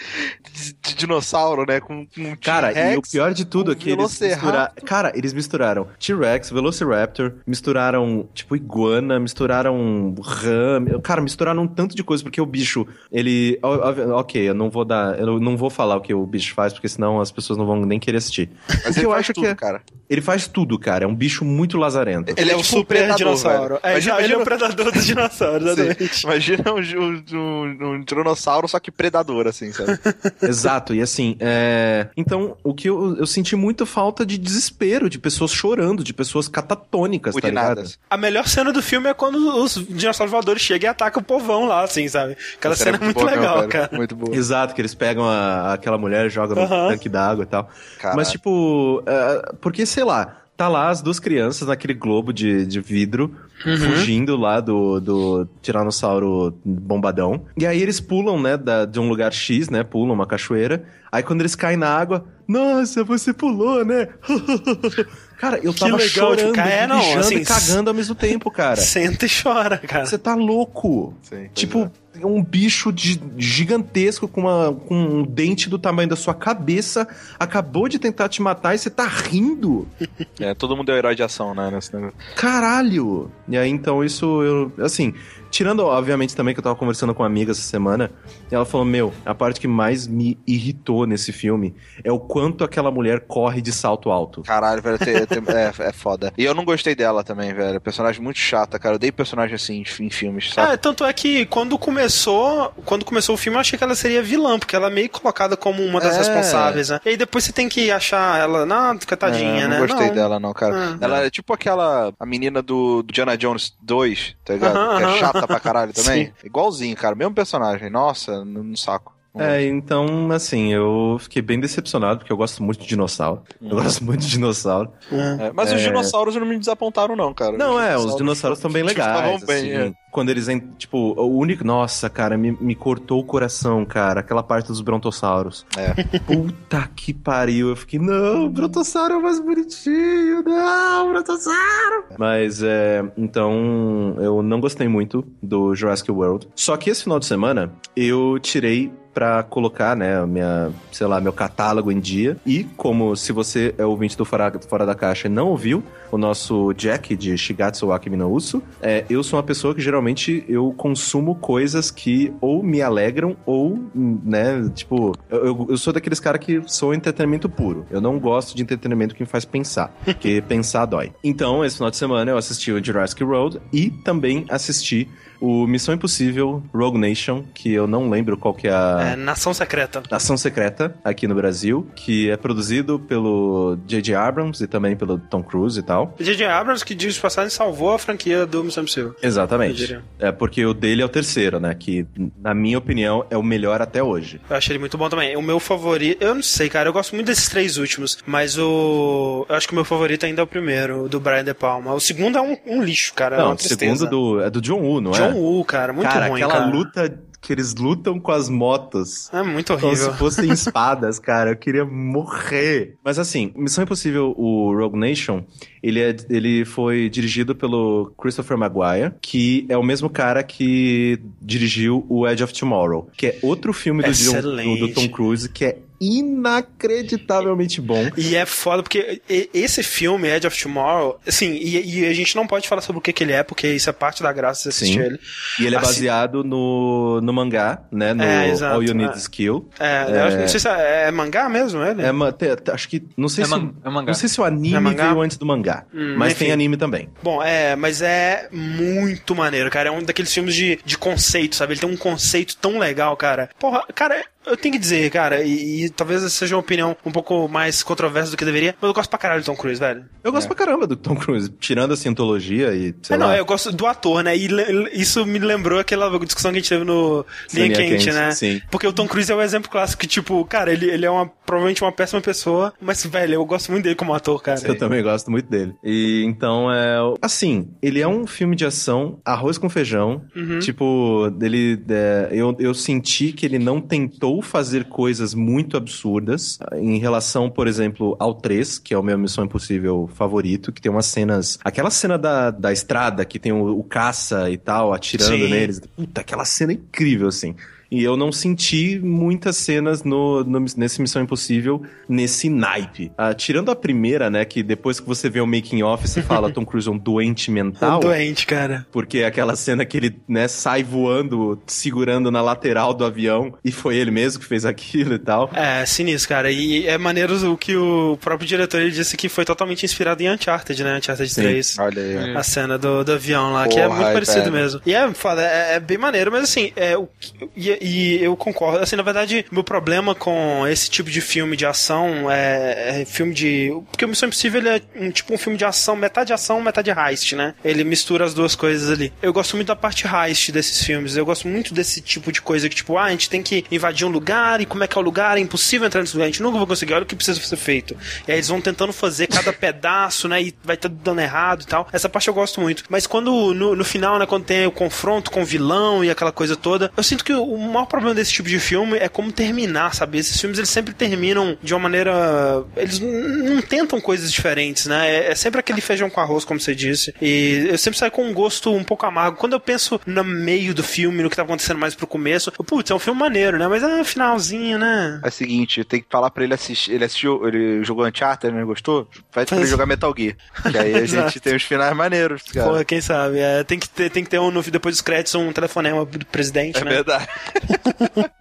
de, de dinossauro, né? Com, com Cara, e o pior de tudo é que eles misturaram. Cara, eles misturaram T-Rex, Velociraptor, misturaram, tipo, iguana, misturaram ram. Cara, misturaram um tanto de coisa, porque o bicho, ele. Ok, eu não vou dar. Eu não vou falar o que o bicho faz, porque senão as pessoas não vão nem querer assistir. Mas o que ele eu faz acho tudo, que é. cara. Ele faz tudo, cara. É um bicho muito lazarento. Ele é o tipo um super predador, dinossauro. É, Imagina- ele é o imagina- predador dos dinossauros. Imagina um, um, um, um tiranossauro, só que predador, assim, sabe? Exato, e assim, é... então o que eu, eu senti muito falta de desespero, de pessoas chorando, de pessoas catatônicas, tá ligado? Urinadas. A melhor cena do filme é quando os dinossauros voadores chegam e atacam o povão lá, assim, sabe? Aquela cena é era muito boa legal, cara. Muito boa. Exato, que eles pegam a- aquela mulher, jogam no tanque d'água e tal. Caralho. Mas, tipo, é, porque, sei lá, tá lá as duas crianças naquele globo de, de vidro, Uhum. fugindo lá do, do tiranossauro bombadão. E aí eles pulam, né, da- de um lugar X, né, pulam uma cachoeira. Aí quando eles caem na água, nossa, você pulou, né? cara, eu tava legal, chorando, tipo, ca- é, não, mijando assim, e cagando ao mesmo tempo, cara. Senta e chora, cara. Você tá louco. Sim, Tipo, um bicho de- gigantesco com, uma, com um dente do tamanho da sua cabeça acabou de tentar te matar e você tá rindo. É, todo mundo é o herói de ação, né? Nesse. Caralho! E aí, então, isso eu. Assim, tirando, obviamente, também que eu tava conversando com uma amiga essa semana, e ela falou: Meu, a parte que mais me irritou nesse filme é o quanto aquela mulher corre de salto alto. Caralho, velho, tem- tem- é, é foda. E eu não gostei dela também, velho. Personagem muito chata, cara. Eu dei personagem assim em, em filmes, sabe? É, tanto é que quando começou, quando começou o filme, eu achei que ela seria vilã, porque ela é meio colocada como uma das É. responsáveis, né? E aí depois você tem que achar ela, não, fica tadinha, É, né? não gostei dela, não, cara. Ah, ela é tipo aquela. A menina do, do Diana Jones 2, tá ligado? Aham, que é aham. Chata pra caralho também. Igualzinho, cara. Mesmo personagem. Nossa, no, no saco. É, então, assim, eu fiquei bem decepcionado, porque eu gosto muito de dinossauro. Eu gosto muito de dinossauro. É, mas os É. dinossauros não me desapontaram, não, cara. Não, é, os dinossauros estão bem legais. Estavam bem, assim. é. Quando eles, tipo, o único. Nossa, cara, me, me cortou o coração, cara. Aquela parte dos brontossauros. É. Puta que pariu. Eu fiquei, não, o brontossauro é o mais bonitinho, não, brontossauro. Mas, é. Então, eu não gostei muito do Jurassic World. Só que esse final de semana, eu tirei pra colocar, né, minha, sei lá, meu catálogo em dia. E como se você é ouvinte do Fora, Fora da Caixa e não ouviu o nosso Jack de Shigatsu wa Kimi no Uso, é, eu sou uma pessoa que geralmente eu consumo coisas que ou me alegram ou, né, tipo, eu, eu- eu sou daqueles caras que sou entretenimento puro. Eu não gosto de entretenimento que me faz pensar, porque pensar dói. Então, esse final de semana eu assisti o Jurassic World e também assisti o Missão Impossível Rogue Nation, que eu não lembro qual que é a... É, Nação Secreta. Ação Secreta aqui no Brasil, que é produzido pelo J.J. Abrams e também pelo Tom Cruise e tal. J.J. Abrams, que diz passagem, salvou a franquia do Missão Impossível. Exatamente. É porque o dele é o terceiro, né? Que, na minha opinião, é o melhor até hoje. Eu achei ele muito bom também. O meu favorito, eu não sei, cara, eu gosto muito desses três últimos, mas o. Eu acho que o meu favorito ainda é o primeiro, do Brian De Palma. O segundo é um, um lixo, cara. é não, uma o segundo do, é do John Woo, não John é? Woo, cara, muito cara, ruim, aquela cara. luta que eles lutam com as motos. É muito Como se horrível. fossem espadas, cara. Eu queria morrer. Mas assim, Missão Impossível, o Rogue Nation, ele, é, ele foi dirigido pelo Christopher Maguire, que é o mesmo cara que dirigiu o Edge of Tomorrow, que é outro filme do, John- do, do Tom Cruise, que é inacreditavelmente bom. E é foda, porque esse filme, Edge of Tomorrow, assim, e, e a gente não pode falar sobre o que, que ele é, porque isso é parte da graça de assistir Sim. ele. E ele é Assim- baseado no, no mangá, né? No É, exato, All You Need é. Is Kill. É, eu acho- não sei se é, é mangá mesmo, ele? É, acho que. Não sei É se. man- é mangá. Não sei se o anime É mangá? veio antes do mangá. Hum, mas enfim. tem anime também. Bom, é, mas é muito maneiro, cara. É um daqueles filmes de, de conceito, sabe? Ele tem um conceito tão legal, cara. Porra, cara, eu tenho que dizer, cara, e, e talvez essa seja uma opinião um pouco mais controversa do que deveria, mas eu gosto pra caralho do Tom Cruise, velho. Eu gosto pra caramba do Tom Cruise, tirando a cientologia e. Sei É, não, lá, eu gosto do ator, né? E isso me lembrou aquela discussão que a gente teve no Linha Quente, Quente, né? sim. Porque o Tom Cruise é o exemplo clássico que, tipo, cara, ele, ele é uma, provavelmente uma péssima pessoa, mas, velho, eu gosto muito dele como ator, cara. Eu também gosto muito dele. E então é. Assim, ele é um filme de ação, arroz com feijão. Uhum. Tipo, dele. é, eu, eu senti que ele não tentou fazer coisas muito absurdas em relação, por exemplo, ao 3, que é o meu Missão Impossível favorito, que tem umas cenas. Aquela cena da, da estrada que tem o, o caça e tal, atirando Sim. neles. Puta, aquela cena é incrível, assim. E eu não senti muitas cenas no, no- nesse Missão Impossível nesse naipe. Ah, tirando a primeira, né, que depois que você vê o making off, você fala Tom Cruise é um doente mental. Doente, cara. Porque é aquela cena que ele, né, sai voando, segurando na lateral do avião, e foi ele mesmo que fez aquilo e tal. É, sinistro, cara. E é maneiro o que o próprio diretor ele disse que foi totalmente inspirado em Uncharted, né? Uncharted Sim. 3. Olha aí. A cena do, do avião lá, que é Porra, muito parecido velho. mesmo. E é foda, é, é bem maneiro, mas assim, é, o, que- e, e eu concordo. Assim, na verdade, meu problema com esse tipo de filme de ação é, é filme de. Porque o Missão Impossível é um, tipo um filme de ação, metade ação, metade heist, né? Ele mistura as duas coisas ali. Eu gosto muito da parte heist desses filmes. Eu gosto muito desse tipo de coisa que, tipo, ah, a gente tem que invadir um lugar e como é que é o lugar, é impossível entrar nesse lugar, a gente nunca vai conseguir, olha o que precisa ser feito. E aí eles vão tentando fazer cada pedaço, né? E vai tudo dando errado e tal. Essa parte eu gosto muito. Mas quando, no, no final, né, quando tem o confronto com o vilão e aquela coisa toda, eu sinto que o maior problema desse tipo de filme é como terminar, sabe? Esses filmes eles sempre terminam de uma maneira. Eles não tentam coisas diferentes, né? É, é sempre aquele feijão com arroz, como você disse. E eu sempre saio com um gosto um pouco amargo. Quando eu penso no meio do filme, no que tá acontecendo mais pro começo, eu, putz, é um filme maneiro, né? Mas é finalzinho, né? É o seguinte, tem que falar pra ele assistir. Ele assistiu, ele jogou Uncharted, não gostou? Vai pra ele jogar Metal Gear. Que aí a gente tem os finais maneiros, cara. Pô, quem sabe? É, tem, que ter, tem que ter um, no- depois dos créditos um telefonema do presidente, é né? verdade.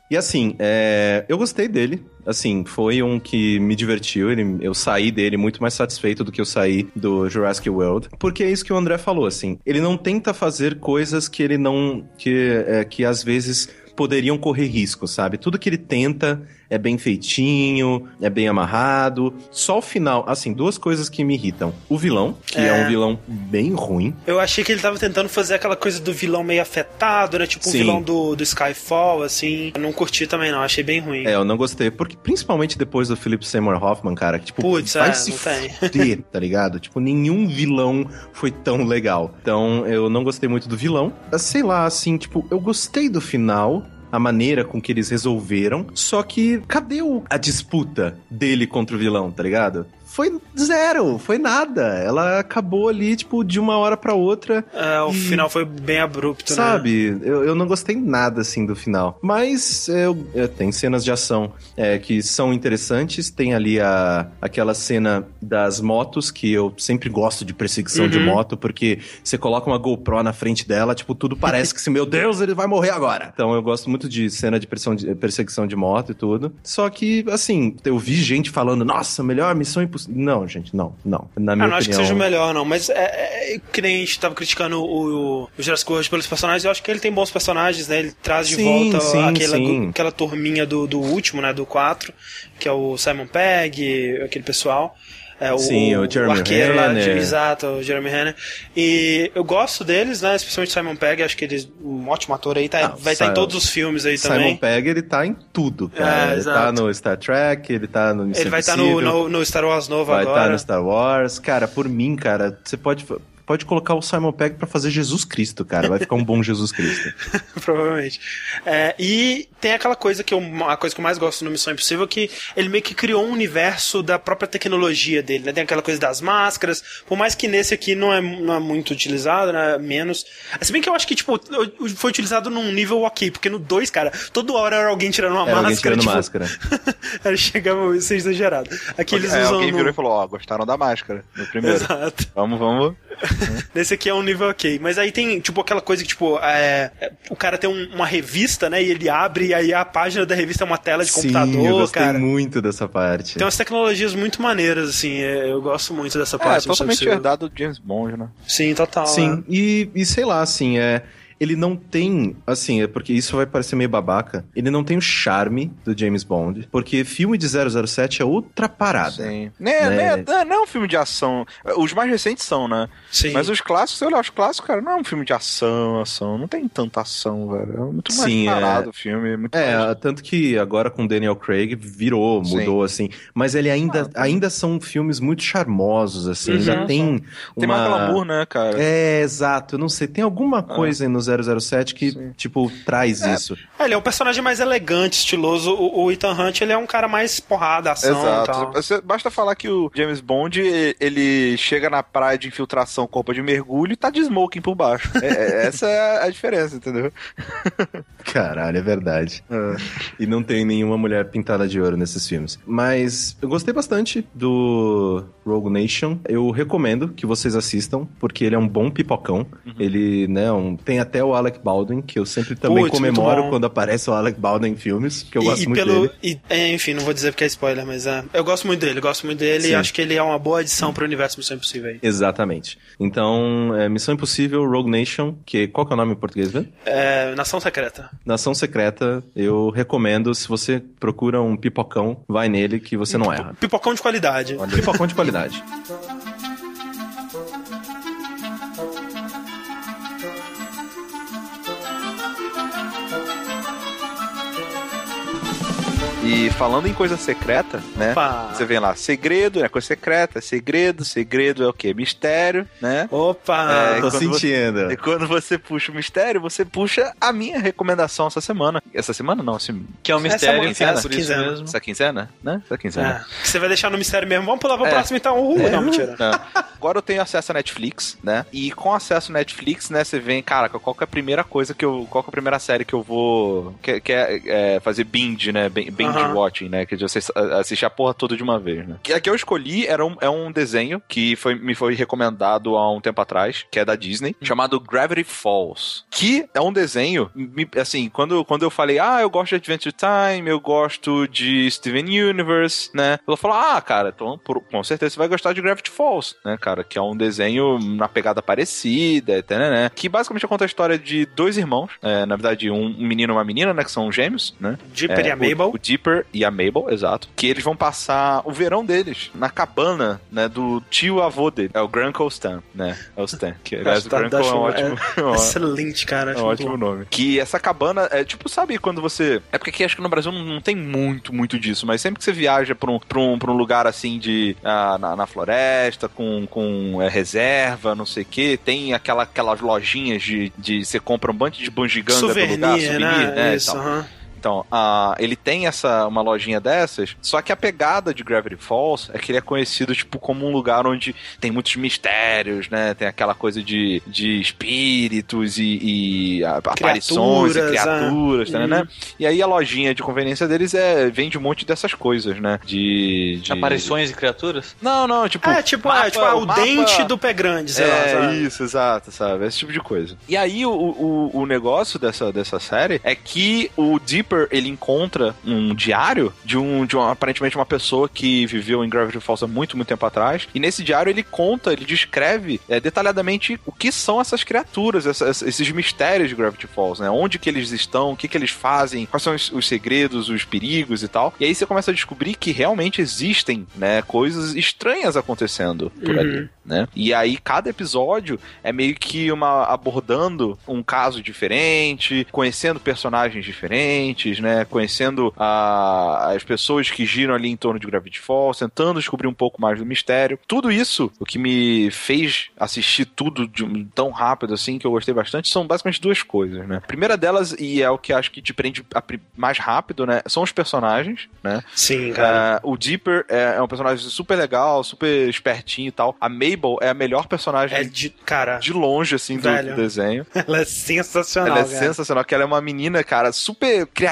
E assim, é, eu gostei dele. Assim, foi um que me divertiu. Ele, eu saí dele muito mais satisfeito do que eu saí do Jurassic World. Porque é isso que o André falou, assim. Ele não tenta fazer coisas que ele não. que, é, que às vezes poderiam correr risco, sabe? Tudo que ele tenta é bem feitinho, é bem amarrado. Só o final, assim, duas coisas que me irritam. O vilão, que é, É. um vilão bem ruim. Eu achei que ele tava tentando fazer aquela coisa do vilão meio afetado, né? Tipo o Sim. vilão do, do Skyfall, assim. Eu não curti também, não. Achei bem ruim. É, eu não gostei, porque principalmente depois do Philip Seymour Hoffman, cara, que tipo, Putz, vai é, se fuder, tá ligado? Tipo, nenhum vilão foi tão legal. Então, eu não gostei muito do vilão. Sei lá, assim, tipo, eu gostei do final, a maneira com que eles resolveram, só que cadê o- a disputa dele contra o vilão, tá ligado? Foi zero, foi nada. Ela acabou ali, tipo, de uma hora pra outra. É, o E- final foi bem abrupto, né? Sabe, eu, eu não gostei nada assim do final. Mas eu, eu- tem cenas de ação é, que são interessantes. Tem ali a, aquela cena das motos, que eu sempre gosto de perseguição de Uhum. moto, porque você coloca uma GoPro na frente dela, tipo, tudo parece que, se, meu Deus, ele vai morrer agora. Então eu gosto muito de cena de perseguição de, perseguição de moto e tudo. Só que, assim, eu vi gente falando, nossa, melhor missão impossível. Não, gente, não, não. Na minha Ah, não acho que opinião. seja o melhor, não. Mas é, é, que nem a gente tava criticando o, o, o Jurassic World pelos personagens, eu acho que ele tem bons personagens, né? Ele traz de Sim, volta sim, aquela, sim. aquela turminha do, do último, né? Do 4, que é o Simon Pegg, aquele pessoal. É, o, Sim, o Jeremy arqueiro lá, Renner. exato, o Jeremy Renner. E eu gosto deles, né? Especialmente o Simon Pegg, acho que ele é um ótimo ator aí, tá, Ah, vai estar em Simon- todos os filmes aí Simon também. Pegg, ele tá em tudo, cara. É, ele tá no Star Trek, ele tá no Missão Ele vai estar no, Impossível, no, no Star Wars novo vai estar agora. no Star Wars. Cara, por mim, cara, você pode, pode colocar o Simon Pegg pra fazer Jesus Cristo, cara. Vai ficar um bom Jesus Cristo. Provavelmente. É, e tem aquela coisa que eu, a coisa que eu mais gosto no Missão Impossível que ele meio que criou um universo da própria tecnologia dele, né? Tem aquela coisa das máscaras, por mais que nesse aqui não é, não é muito utilizado, né? Menos. Se bem que eu acho que, tipo, foi utilizado num nível ok, porque no 2, cara, toda hora era alguém tirando uma Era máscara. alguém tirando tipo, máscara. Era chegava a ser exagerado. Aqui eles É, usam. alguém no- virou e falou, ó, gostaram da máscara no primeiro. Exato. Vamos, vamos. Nesse aqui é um nível ok. Mas aí tem, tipo, aquela coisa que, tipo, é, é, o cara tem um- uma revista, né? E ele abre e aí a página da revista é uma tela de Sim, computador, eu gostei cara. muito dessa parte. Tem umas tecnologias muito maneiras, assim. é, Eu gosto muito dessa É, parte. sei totalmente herdado do James Bond, né? Sim, total. Sim, é. e, e sei lá, assim, é. Ele não tem, assim, é porque isso vai parecer meio babaca. Ele não tem o charme do James Bond, porque filme de 007 é outra parada. Sim. Né, Né? né, não, não é um filme de ação. Os mais recentes são, né? Sim. Mas os clássicos, se olhar os clássicos, cara, não é um filme de ação, ação. Não tem tanta ação, velho. É muito mais Sim, é. parado o filme. Muito É, mais... tanto que agora com Daniel Craig virou, Sim. mudou, assim. Mas ele ainda, ainda são filmes muito charmosos, assim. Uhum. Ainda tem Tem mais uma... glamour, né, cara? É, exato. Eu não sei, tem alguma coisa aí no 007 que, tipo, traz isso. É, ele é um personagem mais elegante, estiloso. O, o Ethan Hunt, ele é um cara mais porrada, ação e Exato. Você- basta falar que o James Bond, ele chega na praia de infiltração com roupa de mergulho e tá de smoking por baixo. É- é- essa é a diferença, entendeu? Caralho, é verdade. E não tem nenhuma mulher pintada de ouro nesses filmes. Mas eu gostei bastante do Rogue Nation. Eu recomendo que vocês assistam, porque ele é um bom pipocão. Ele, né, um- tem até o Alec Baldwin, que eu sempre também comemoro quando aparece o Alec Baldwin em filmes, que eu E- gosto e, muito pelo, dele. e, é, enfim, não vou dizer porque é spoiler, mas é, eu gosto muito dele, gosto muito dele Sim. e acho que ele é uma boa adição pro universo Missão Impossível aí. Exatamente. Então, é, Missão Impossível, Rogue Nation, que qual que é o nome em português, velho? É, Nação Secreta. Nação Secreta, eu recomendo, se você procura um pipocão, vai nele que você não erra. Pipocão de qualidade. Pipocão de qualidade. E falando em coisa secreta, né? Opa. Você vem lá, segredo, é coisa secreta, segredo, segredo é o quê? Mistério, né? Opa! É, Tô quando você- sentindo. E quando você puxa o mistério, você puxa a minha recomendação essa semana. Essa semana não, esse, Que é um Essa mistério, semana, por essa isso quinzena. mesmo. essa quinzena, né? Essa quinzena. É, você vai deixar no mistério mesmo. Vamos pular pro É. próximo então. Uh, não, mentira. Não. Agora eu tenho acesso à Netflix, né? E com acesso à Netflix, né, você vem, cara, qual que é a primeira coisa que eu. Qual que é a primeira série que eu vou. Que, que é, é, fazer binge, né? bin- Binge watching, né? Que você assistir a porra toda de uma vez, né? Que a que eu escolhi era um, é um desenho que foi, me foi recomendado há um tempo atrás, que é da Disney, chamado Gravity Falls. Que é um desenho, assim, quando, quando eu falei, ah, eu gosto de Adventure Time, eu gosto de Steven Universe, né? Ela falou, ah, cara, então por- com certeza você vai gostar de Gravity Falls, né, cara? Que é um desenho na pegada parecida, e tal, né, né? Que basicamente conta a história de dois irmãos, é, na verdade, um, um menino e uma menina, né? Que são gêmeos, né? Dipper É, e a Mabel. O, o Dipper e a Mabel, exato. Que eles vão passar o verão deles na cabana, né, do tio avô dele. É o Grandco Stan, né? É o Stan. Que, aliás, o Tá- Grandco tá é um achando- ótimo... é um Excelente, cara. é um ótimo bom. nome. Que essa cabana é tipo, sabe quando você. É porque aqui acho que no Brasil não, não tem muito, muito disso, mas sempre que você viaja pra um, pra um, pra um lugar assim de. ah, na, na floresta, com, com é, reserva, não sei o que, tem aquela, aquelas lojinhas de, de. Você compra um monte de bugiganga do lugar, souvenir, né? né? Isso, aham. Então, ah, ele tem essa uma lojinha dessas, só que a pegada de Gravity Falls é que ele é conhecido tipo como um lugar onde tem muitos mistérios, né? Tem aquela coisa de, de espíritos e, e a- aparições e Criaturas, criaturas, ah. tá, né? E aí a lojinha de conveniência deles é vende um monte dessas coisas, né? De, de... Aparições e criaturas? Não, não, tipo É, tipo, mapa- é, tipo ah, o, mapa- dente do pé grande, sei lá. é, sabe? isso, exato, sabe? Esse tipo de coisa. E aí, o, o, o negócio dessa, dessa série é que o Dipper, ele encontra um diário de um, de um, aparentemente, uma pessoa que viveu em Gravity Falls há muito, muito tempo atrás. E nesse diário ele conta, ele descreve é, detalhadamente o que são essas criaturas, essas- esses mistérios de Gravity Falls, né? Onde que eles estão, o que que eles fazem, quais são os, os segredos, os perigos e tal. E aí você começa a descobrir que realmente existem, né, coisas estranhas acontecendo por ali, né? E aí cada episódio é meio que uma abordando um caso diferente, conhecendo personagens diferentes, né? Conhecendo a- as pessoas que giram ali em torno de Gravity Falls, tentando descobrir um pouco mais do mistério. Tudo isso, o que me fez assistir tudo de tão rápido assim, que eu gostei bastante, são basicamente duas coisas, né? A primeira delas, e é o que acho que te prende a mais rápido, né? São os personagens, né? Sim, cara. Ah, o Dipper é, é um personagem super legal, super espertinho e tal. A Mabel é a melhor personagem É de. Cara, de longe, assim, do, do desenho. ela é sensacional. Ela é cara. sensacional, que ela é uma menina, cara, super criativa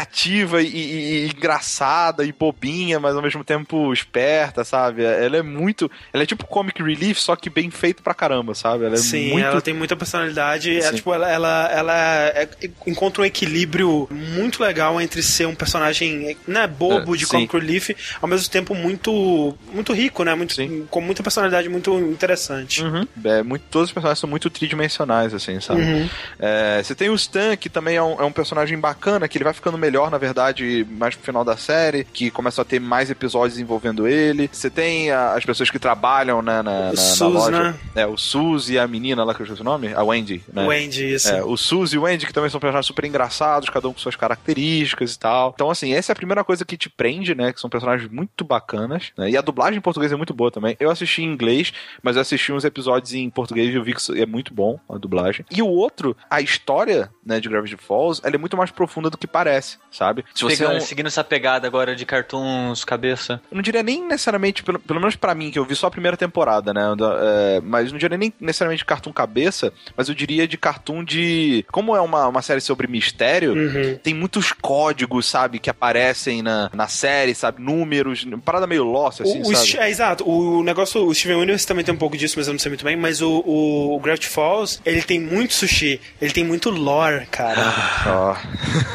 e, e- e engraçada e bobinha, mas ao mesmo tempo esperta, sabe? Ela é muito. Ela é tipo comic relief, só que bem feito pra caramba, sabe? Ela é Sim, muito. ela tem muita personalidade. É, Sim. tipo, ela, ela, ela é- encontra um equilíbrio muito legal entre ser um personagem né, bobo É, de sim. comic relief, ao mesmo tempo muito, muito rico, né? Muito, Sim. com muita personalidade muito interessante. Uhum. É, muito, todos os personagens são muito tridimensionais, assim, sabe? Uhum. É, você tem o Stan, que também é um, é um personagem bacana, que ele vai ficando melhor, na verdade, mais pro final da série, que começou a ter mais episódios envolvendo ele. Você tem a- as pessoas que trabalham né, na, na, na Sus, loja. né? É, o Sus e a menina lá que eu esqueci o nome, a Wendy, né? Wendy, isso. É, o Sus e o Andy, que também são personagens super engraçados, cada um com suas características e tal. Então, assim, essa é a primeira coisa que te prende, né? Que são personagens muito bacanas. né? E a dublagem em português é muito boa também. Eu assisti em inglês, mas eu assisti uns episódios em português e eu vi que é muito bom a dublagem. E o outro, a história, né, de Gravity Falls, ela é muito mais profunda do que parece, sabe? Se você Pegando- é um- Seguindo essa pegada agora de cartoons, cabeça. eu não diria nem necessariamente, pelo, pelo menos pra mim, que eu vi só a primeira temporada, né? da- é, mas não diria nem necessariamente de cartoon cabeça, mas eu diria de cartoon de. Como é uma, uma série sobre mistério, Uhum. tem muitos códigos, sabe, que aparecem na, na série, sabe? Números, parada meio lost, assim, o, o sabe? É, exato. O negócio, o Steven Universe também tem um pouco disso, mas eu não sei muito bem. Mas o, o, o Gravity Falls, ele tem muito sushi. Ele tem muito lore, cara. Ó.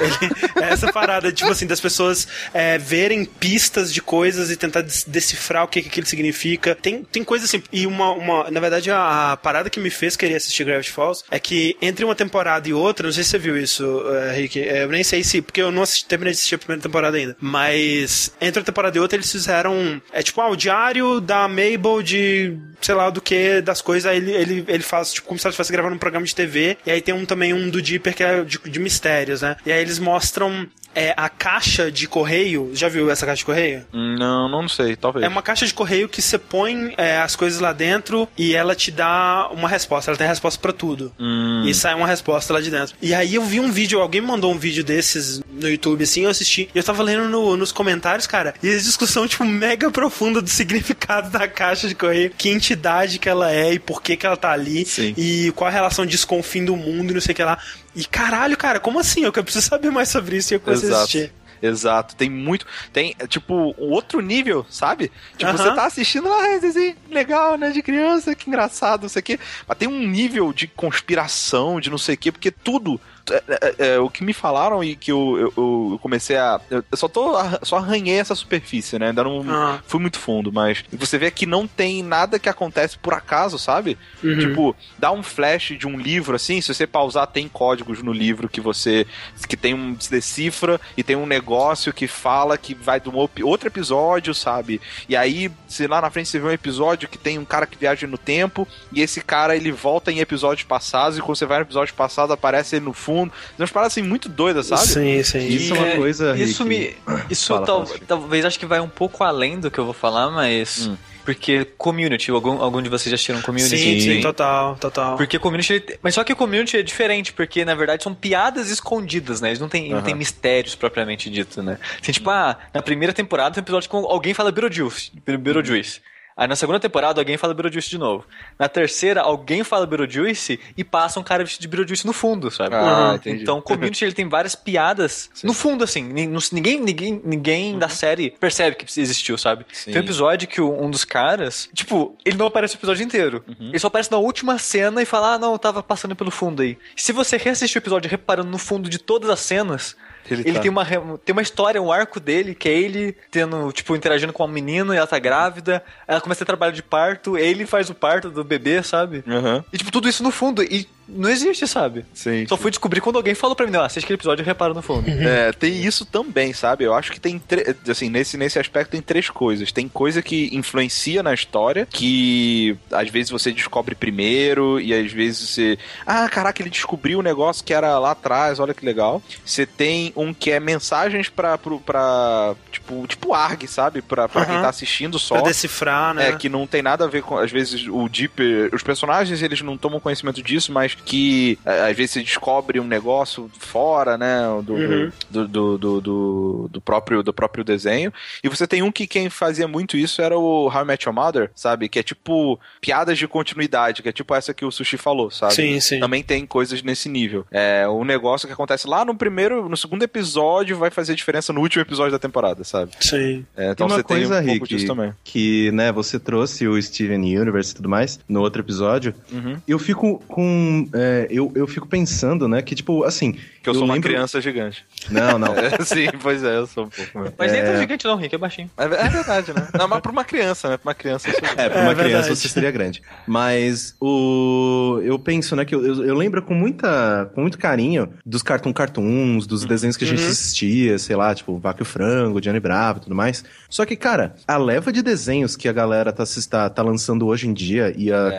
Ele- é essa parada, tipo assim, das pessoas é, verem pistas de coisas e tentar decifrar o que, que aquilo significa. Tem, tem coisa assim. E uma, uma. Na verdade, a, a parada que me fez querer assistir Gravity Falls é que entre uma temporada e outra, não sei se você viu isso, eh, Rick. eh, Eu nem sei se. Porque eu não assisti, terminei de assistir a primeira temporada ainda. Mas entre uma temporada e outra, eles fizeram. É tipo, ah, o diário da Mabel de. sei lá do que, das coisas. Aí ele, ele, ele faz, tipo, como se ela estivesse gravando um programa de TV. E aí tem um também um do Dipper que é de, de mistérios, né? E aí eles mostram. Boom é, a caixa de correio. Já viu essa caixa de correio? Não, não sei, talvez. É uma caixa de correio que você põe é, as coisas lá dentro e ela te dá uma resposta. Ela tem resposta pra tudo. Hum. E sai uma resposta lá de dentro. E aí eu vi um vídeo, alguém me mandou um vídeo desses no YouTube, assim, eu assisti. E eu tava lendo no- nos comentários, cara, e a discussão, tipo, mega profunda do significado da caixa de correio. Que entidade que ela é e por que que ela tá ali. Sim. E qual a relação disso com o fim do mundo e não sei o que lá. E caralho, cara, como assim? Eu preciso saber mais sobre isso e eu comecei Exato. assistir. Exato, tem muito. Tem, é, tipo, um outro nível, sabe? Tipo, Aham. você tá assistindo lá, ah, desenho legal, né? De criança, que engraçado, não sei o quê. Mas tem um nível de conspiração, de não sei o quê, porque tudo. É, é, é, o que me falaram e que eu, eu, eu comecei a. Eu só tô. Só arranhei essa superfície, né? Ainda não Ah. fui muito fundo, mas você vê que não tem nada que acontece por acaso, sabe? Uhum. Tipo, dá um flash de um livro assim, se você pausar, tem códigos no livro que você. que tem um. se decifra e tem um negócio que fala que vai de um outro episódio, sabe? E aí, se lá na frente você vê um episódio que tem um cara que viaja no tempo, e esse cara ele volta em episódios passados, e quando você vai no episódio passado, aparece ele no fundo. Umas paradas assim muito doidas, sabe? Sim, sim. Isso é uma É, coisa, Isso Rick. me. Isso Fala, tal- talvez acho que vai um pouco além do que eu vou falar, mas. Hum. Porque community, algum, algum de vocês já assistiram community? Sim, sim, Sim. total, total. Porque community. Mas só que o community é diferente, porque na verdade são piadas escondidas, né? Eles não tem, não Aham. tem mistérios propriamente dito, né? Assim, tipo, ah, na primeira temporada tem um episódio que alguém fala Beetlejuice. Beetlejuice. Aí na segunda temporada alguém fala Beetlejuice de novo. Na terceira, alguém fala Beetlejuice e passa um cara vestido de Beetlejuice no fundo, sabe? Ah, Uhum. entendi. Então, o Community ele tem várias piadas no fundo, assim. Ninguém, ninguém, ninguém da série percebe que existiu, sabe? Sim. Tem um episódio que um dos caras, tipo, ele não aparece o episódio inteiro. Ele só aparece na última cena e fala: Ah, não, eu tava passando pelo fundo aí. Se você reassistir o episódio reparando no fundo de todas as cenas. Ele Ele, tá. tem, uma, tem uma história, um arco dele, que é ele tendo, tipo, interagindo com uma menina e ela tá grávida, ela começa a trabalho de parto, ele faz o parto do bebê, sabe? Aham. E, tipo, tudo isso no fundo. E não existe, sabe? Sim. Só fui descobrir quando alguém falou pra mim, não, assiste aquele episódio e repara no fundo. É, tem isso também, sabe? Eu acho que tem, assim, nesse, nesse aspecto tem três coisas. Tem coisa que influencia na história, que às vezes você descobre primeiro, e às vezes você. Ah, caraca, ele descobriu um negócio que era lá atrás, olha que legal. Você tem um que é mensagens pra. pro- pra tipo, tipo ARG, sabe? Pra, pra quem tá assistindo só. Pra decifrar, né? É, que não tem nada a ver com. Às vezes o Deeper. Os personagens eles não tomam conhecimento disso, mas que às vezes você descobre um negócio fora, né? Do, Uhum. do, do, do, do- do próprio, do próprio desenho. E você tem um que quem fazia muito isso era o How I Met Your Mother, sabe? Que é tipo piadas de continuidade, que é tipo essa que o Sushi falou, sabe? Sim, sim. Também tem coisas nesse nível. É um negócio que acontece lá no primeiro, no segundo episódio, vai fazer diferença no último episódio da temporada, sabe? Sim. É, então você tem um pouco Rick, disso também. que, né, você trouxe o Steven Universe e tudo mais no outro episódio. Uhum. Eu fico com é, eu, eu fico pensando, né, que, tipo, assim. Que eu, sou uma lembro- criança gigante. Não, não. É, sim, pois é, eu sou um pouco. mesmo. Mas nem é tão gigante não, Rick, é baixinho. É, é verdade, né? Não, mas pra uma criança, né? Pra uma criança. eu sou- É, pra É uma criança você seria grande. Mas o. Eu penso, né, que eu, eu, eu lembro com, muita, com muito carinho dos cartoon cartoons, dos desenhos que a gente Uhum. assistia, sei lá, tipo, Vaca e o Frango, Johnny Bravo e tudo mais. Só que, cara, a leva de desenhos que a galera tá, tá, tá lançando hoje em dia e, a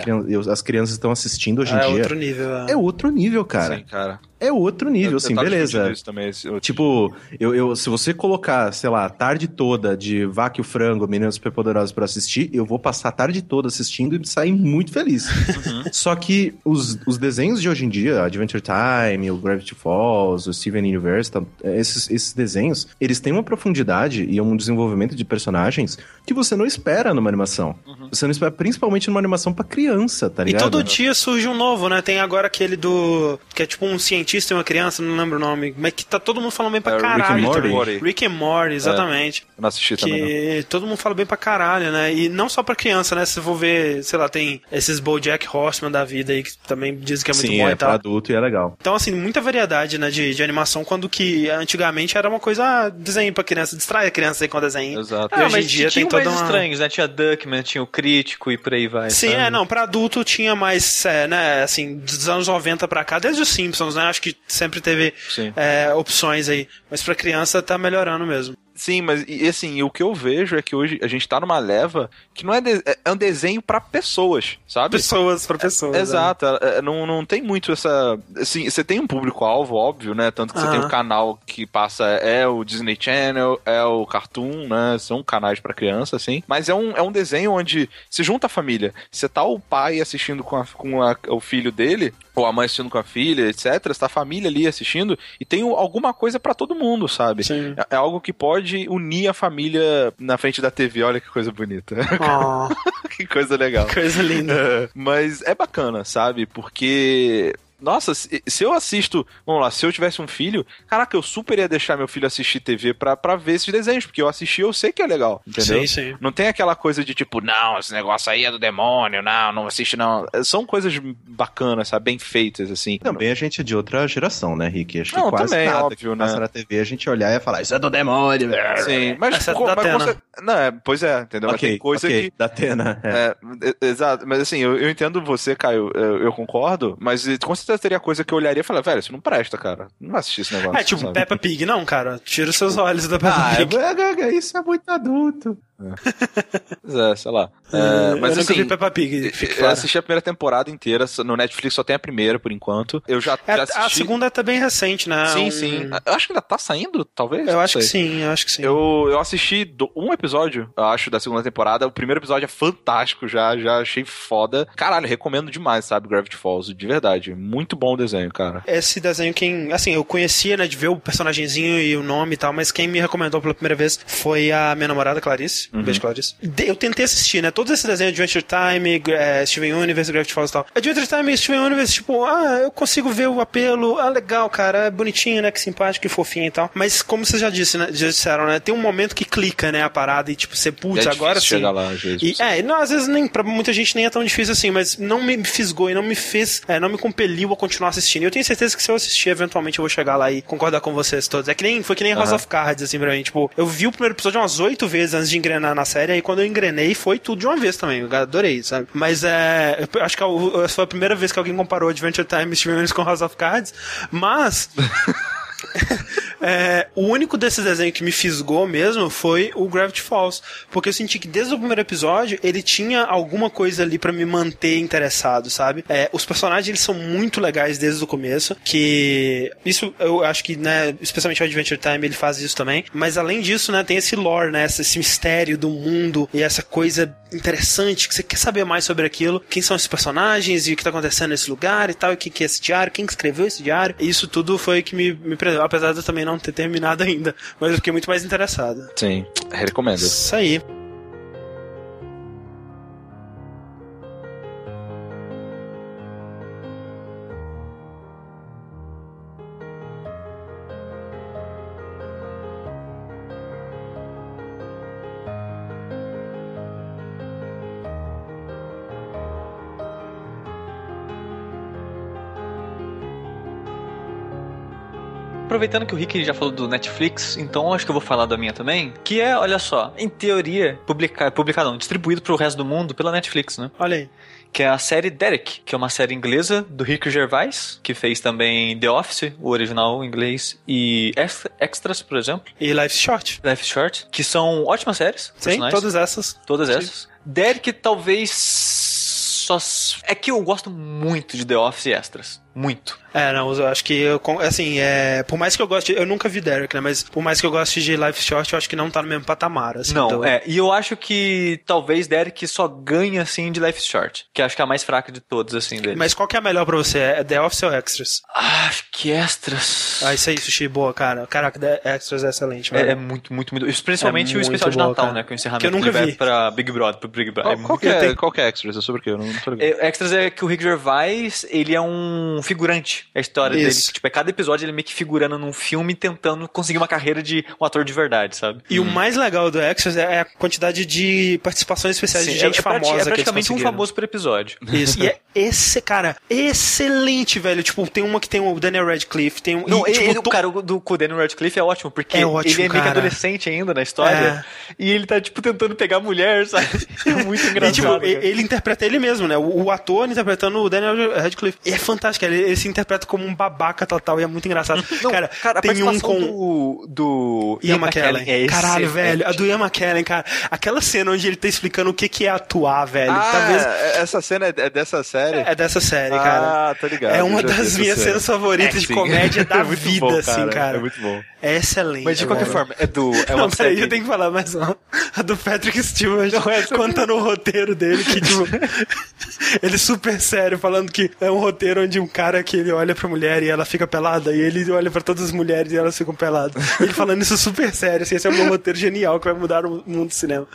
as crianças estão assistindo hoje em É dia. Nível. é. É outro nível, cara. Sim, cara. É outro nível, Eu- assim, eu beleza. também, esse- eu- Tipo, eu, eu, se você colocar, sei lá, a tarde toda de Vaca e o Frango, Meninos Superpoderosos pra assistir, eu vou passar a tarde toda assistindo e sair muito feliz. Só que os, os desenhos de hoje em dia, Adventure Time, o Gravity Falls, o Steven Universe, tá, esses, esses desenhos, eles têm uma profundidade e um desenvolvimento de personagens que você não espera numa animação. Você não espera, principalmente numa animação pra criança, tá E ligado? todo dia surge um novo, né? Tem agora aquele do. que é tipo um cientista e uma criança, não lembro o nome. Mas que tá todo mundo falando bem pra É, Rick and caralho. Morty. também. Morty. Rick and Morty, exatamente. eu não assisti também. não. Que todo mundo fala bem pra caralho, né? E não só pra criança, né? Se for ver, sei lá, tem esses Bojack Horseman da vida aí, que também dizem que é muito Sim, bom é e pra tal. adulto e é legal. Então, assim, muita variedade, né, de, de animação, quando que antigamente era uma coisa, ah, desenho pra criança, distrai a criança aí com desenho. Exato. E Ah, hoje mas em dia tem toda mais uma... estranhos, né? Tinha Duckman, tinha o Crítico e por aí vai. Sim, sabe? é, não, pra adulto tinha mais, é, né, assim, dos anos 90 pra cá, desde os Simpsons, né, acho que sempre teve é, opções aí, mas pra criança tá melhorando mesmo. Sim, mas e, assim, o que eu vejo é que hoje a gente tá numa leva que não é, de- é um desenho pra pessoas, sabe? Pessoas pra pessoas. né? Exato, é, é, não, não tem muito essa. Assim, você tem um público-alvo, óbvio, né? Tanto que você tem o canal que passa, é o Disney Channel, é o Cartoon, né? São canais pra criança, assim. Mas é um, é um desenho onde se junta a família. Você tá o pai assistindo com, a- com a- o filho dele, ou a mãe assistindo com a filha, etc. Está a família ali assistindo e tem alguma coisa pra todo mundo, sabe? Sim. É, é algo que pode unir a família na frente da TV. Olha que coisa bonita. Oh, que coisa legal. coisa linda. É, mas é bacana, sabe? Porque. Nossa, se eu assisto. Vamos lá, se eu tivesse um filho, caraca, eu super ia deixar meu filho assistir TV pra, pra ver esses desenhos, porque eu assisti eu sei que é legal, entendeu? Sim, sim. Não tem aquela coisa de tipo, não, esse negócio aí é do demônio, não, não assiste não. É, São coisas bacanas, sabe? Bem feitas, assim. Também a gente é de outra geração, né, Rick? Acho que Não, quase também, nada óbvio, que né? passa na TV a gente olhar e falar, isso é do demônio. Sim, mas, Essa é co- mas você- Não, é, pois é, entendeu? Mas Ok, tem coisa ok, que. da Atena. É. É, exato, mas assim, eu, eu entendo você, Caio, eu, eu concordo, mas com certeza teria coisa que eu olharia e falar, velho, isso não presta, cara. Não vai assistir esse negócio. É tipo sabe? Peppa Pig, não, cara. Tira os seus olhos da Peppa Ah, Pig. é, é, isso é muito adulto. Pois é, sei lá. É, É, mas eu nunca assim, vi Peppa Pig. Eu assisti a primeira temporada inteira, no Netflix só tem a primeira por enquanto. Eu já, É, já a assisti. segunda tá bem recente, né? Sim, Um- sim. Eu acho que ainda tá saindo, talvez. Eu acho que sei. sim, eu acho que sim. Eu, eu assisti do- um episódio, eu acho, da segunda temporada. O primeiro episódio é fantástico já, já achei foda. Caralho, recomendo demais, sabe, Gravity Falls, de verdade. Muito bom o desenho, cara. Esse desenho, quem. Assim, eu conhecia, né, de ver o personagemzinho e o nome e tal, mas quem me recomendou pela primeira vez foi a minha namorada, Clarice. Um beijo, Clarice. De- eu tentei assistir, né? Todos esses desenhos, Adventure Time, eh, Steven Universe, Gravity Falls e tal. Adventure Time e Steven Universe, tipo, ah, eu consigo ver o apelo. Ah, legal, cara. É bonitinho, né? Que simpático, que fofinho e tal. Mas, como vocês já, disse, né, já disseram, né? Tem um momento que clica, né? A parada e, tipo, você, putz, é agora sim. lá, às vezes. E, é, não, às vezes nem, pra muita gente nem é tão difícil assim, mas não me fisgou e não me fez, é, não me compeliu a continuar assistindo. E eu tenho certeza que se eu assistir, eventualmente eu vou chegar lá e concordar com vocês todos. É que nem, foi que nem House Aham. of Cards, assim, pra mim. Tipo, eu vi o primeiro episódio umas oito vezes antes de engrenar na série, e quando eu engrenei, foi tudo de uma vez também. Eu adorei, sabe? Mas é. eu acho que essa foi a primeira vez que alguém comparou Adventure Time e Steven Universe com House of Cards, mas. É, o único desses desenhos que me fisgou mesmo foi o Gravity Falls, porque eu senti que desde o primeiro episódio ele tinha alguma coisa ali pra me manter interessado, sabe? É, os personagens eles são muito legais desde o começo, que isso eu acho que, né, especialmente o Adventure Time ele faz isso também, mas além disso, né, tem esse lore, né, esse, esse mistério do mundo e essa coisa interessante que você quer saber mais sobre aquilo, quem são esses personagens e o que tá acontecendo nesse lugar e tal, e o que, que é esse diário, quem que escreveu esse diário. Isso tudo foi que me, me apesar de eu também não ter terminado ainda, mas eu fiquei muito mais interessado. Sim, recomendo. Isso aí. Aproveitando que o Rick já falou do Netflix, então acho que eu vou falar da minha também. Que é, olha só, em teoria, publicar, publicado, não, distribuído pro resto do mundo pela Netflix, né? Olha aí. Que é a série Derek, que é uma série inglesa do Rick Gervais, que fez também The Office, o original em inglês, e Extra- Extras, por exemplo, E Life Short. Life Short, que são ótimas séries. Sim, todas essas. Todas Sim. essas. Derek talvez só. É que eu gosto muito de The Office e Extras. Muito. É, não, eu acho que, eu, assim, é, por mais que eu goste, eu nunca vi Derek, né, mas por mais que eu goste de Life Short, eu acho que não tá no mesmo patamar, assim. Não, do- é. E eu acho que talvez Derek só ganha, assim, de Life Short. Que acho que é a mais fraca de todos, assim, dele. Mas qual que é a melhor pra você? É The Office ou Extras? Ah, acho que Extras. Ah, isso aí, Sushi, boa, cara. Caraca, The Extras é excelente, É, velho. é muito, muito, muito. Especialmente É o especial de muito boa, Natal, cara. né? Que é o encerramento Que eu nunca vi. pra Big Brother, pro Big Brother. Qual, É qual muito- que é, tem- qual que é Extras? É sobre o quê? Eu não tô ligado. É, Extras é que o Rick Gervais, ele é um figurante. É a história Isso. dele. Tipo, é cada episódio ele meio que figurando num filme tentando conseguir uma carreira de um ator de verdade, sabe? E o mais legal do Extras é a quantidade de participações especiais Sim, de gente é, prati- famosa é que eles praticamente um famoso por episódio. Isso. E é esse, cara, excelente, velho. Tipo, tem uma que tem o Daniel Radcliffe, tem um. Não, e, tipo, ele- to- o cara do com o Daniel Radcliffe é ótimo, porque É ótimo, ele é meio que cara. adolescente ainda na história. E ele tá, tipo, tentando pegar mulher, sabe? É muito E, engraçado. tipo, cara. ele, ele interpreta ele mesmo, né? O, o ator interpretando o Daniel Radcliffe. E é fantástico, ele, ele se interpreta como um babaca total e é muito engraçado. Não, cara, a tem um com. do, do Ian McKellen. é Caralho, velho. A do Ian McKellen, cara. Aquela cena onde ele tá explicando o que, que é atuar, velho. Ah, Talvez. essa cena é é dessa série? É dessa série, cara. Ah, tô ligado. É uma das minhas série. cenas favoritas de comédia da É vida, bom, assim, cara. É muito bom. É excelente. Mas de qualquer forma, é do. É uma Não, série. eu tenho que falar mais uma. A do Patrick Stewart Não, contando o roteiro dele, que, tipo, ele super sério, falando que é um roteiro onde um cara que ele olha pra mulher e ela fica pelada, e ele olha pra todas as mulheres e elas ficam peladas. Ele falando isso super sério, assim, esse é um roteiro genial que vai mudar o mundo do cinema.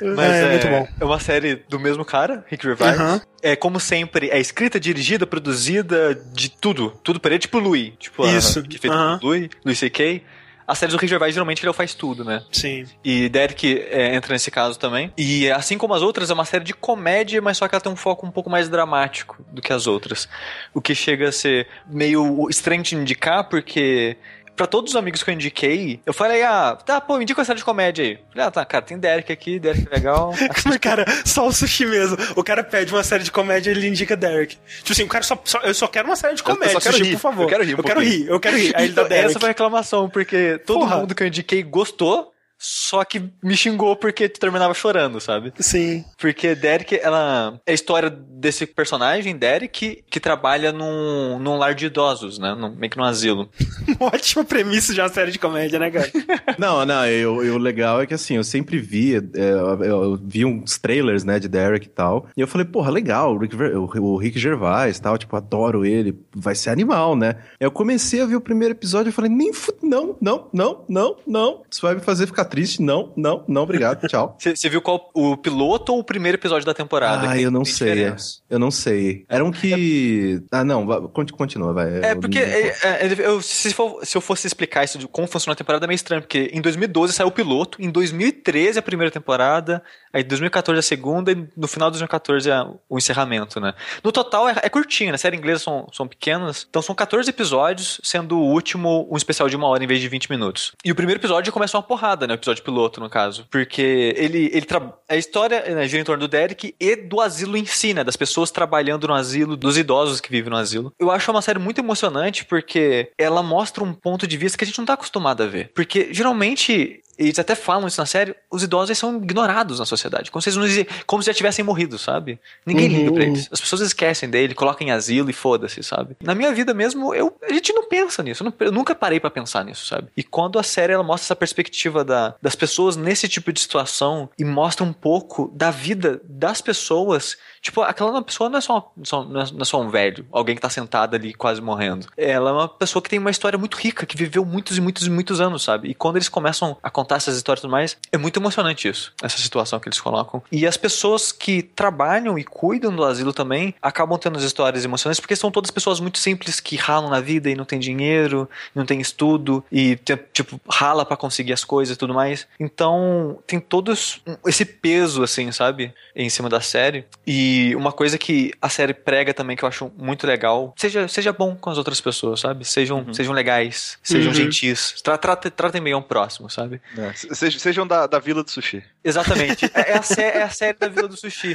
Mas é, é, muito bom. É uma série do mesmo cara, Rick Gervais. Aham. É, como sempre, é escrita, dirigida, produzida, de tudo. Tudo por ele, tipo o Louis. Tipo, a- Isso. que fez o Louis, Louis C.K. As séries do Rick Gervais, geralmente, ele faz tudo, né? Sim. E Derek é, entra nesse caso também. E assim como as outras, é uma série de comédia, mas só que ela tem um foco um pouco mais dramático do que as outras. O que chega a ser meio estranho de indicar, porque. Pra todos os amigos que eu indiquei, eu falei, ah, tá, pô, indica uma série de comédia aí. Falei, ah, tá, cara, tem Derek aqui, Derek é legal. Mas, cara, só o sushi mesmo. O cara pede uma série de comédia e ele indica Derek. Tipo assim, o cara só, só- Eu só quero uma série de Eu- eu comédia, só quero sushi, rir. por favor. Eu quero rir um Eu quero rir, eu quero rir. Aí ele dá Então, Derek. essa foi a reclamação, porque todo Porra. mundo que eu indiquei gostou, só que me xingou porque tu terminava chorando, sabe? Sim. Porque Derek, ela. É a história desse personagem, Derek, que trabalha num, num lar de idosos, né? Num, meio que num asilo. Ótima premissa de uma série de comédia, né, cara? Não, não, eu, eu- o legal é que assim, eu sempre via, é, eu, eu vi uns trailers, né, de Derek e tal, e eu falei, porra, legal, o Rick, o, Rick Gervais e tal, tipo, adoro ele, vai ser animal, né? Aí eu comecei a ver o primeiro episódio e falei, nem fu- não, não, não, não, não, isso vai me fazer ficar triste, não, não, não, obrigado, tchau. Você viu qual o piloto ou o primeiro episódio da temporada? Ah, eu não sei, diferença. Eu não sei. Era um que... Ah, não, continua, vai. É, porque é, é, eu- se, for- se eu fosse explicar isso de como funciona a temporada é meio estranho, porque em 2012 saiu o piloto, em 2013 a primeira temporada, aí em 2014 a segunda e no final de 2014 é o encerramento, né? No total é, é curtinho, né? Série inglesa são, são pequenas, então são 14 episódios, sendo o último um especial de uma hora em vez de 20 minutos. E o primeiro episódio começa uma porrada, né? O episódio piloto, no caso, porque ele, ele tra... a história né, gira em torno do Derek e do asilo em si, né? Das pessoas trabalhando no asilo, dos idosos que vivem no asilo. Eu acho uma série muito emocionante porque ela mostra um ponto de vista que a gente não tá acostumado a ver. Porque geralmente eles até falam isso na série, os idosos são ignorados na sociedade, como se, eles não como se já tivessem morrido, sabe? Ninguém Uhum. liga pra eles. As pessoas esquecem dele, colocam em asilo e foda-se, sabe? Na minha vida mesmo, eu, a gente não pensa nisso. Eu, não- eu nunca parei pra pensar nisso, sabe? E quando a série ela mostra essa perspectiva da, das pessoas nesse tipo de situação e mostra um pouco da vida das pessoas, tipo, aquela pessoa não é só, só- não é não é só um velho, alguém que tá sentado ali quase morrendo. Ela é uma pessoa que tem uma história muito rica, que viveu muitos e muitos e muitos anos, sabe? E quando eles começam a contar contar essas histórias e tudo mais. É muito emocionante isso, essa situação que eles colocam. E as pessoas que trabalham e cuidam do asilo também acabam tendo as histórias emocionantes, porque são todas pessoas muito simples que ralam na vida e não tem dinheiro, não tem estudo, e tipo, rala para conseguir as coisas e tudo mais. Então, tem todo esse peso, assim, sabe? Em cima da série. E uma coisa que a série prega também, que eu acho muito legal, seja, seja bom com as outras pessoas, sabe? Sejam, Uhum. sejam legais, sejam Uhum. gentis. Tra, tra- tratem bem ao próximo, sabe? É, se- sejam, da, da vila do sushi. Exatamente. É, é a, sé- é a série da Vila do Sushi.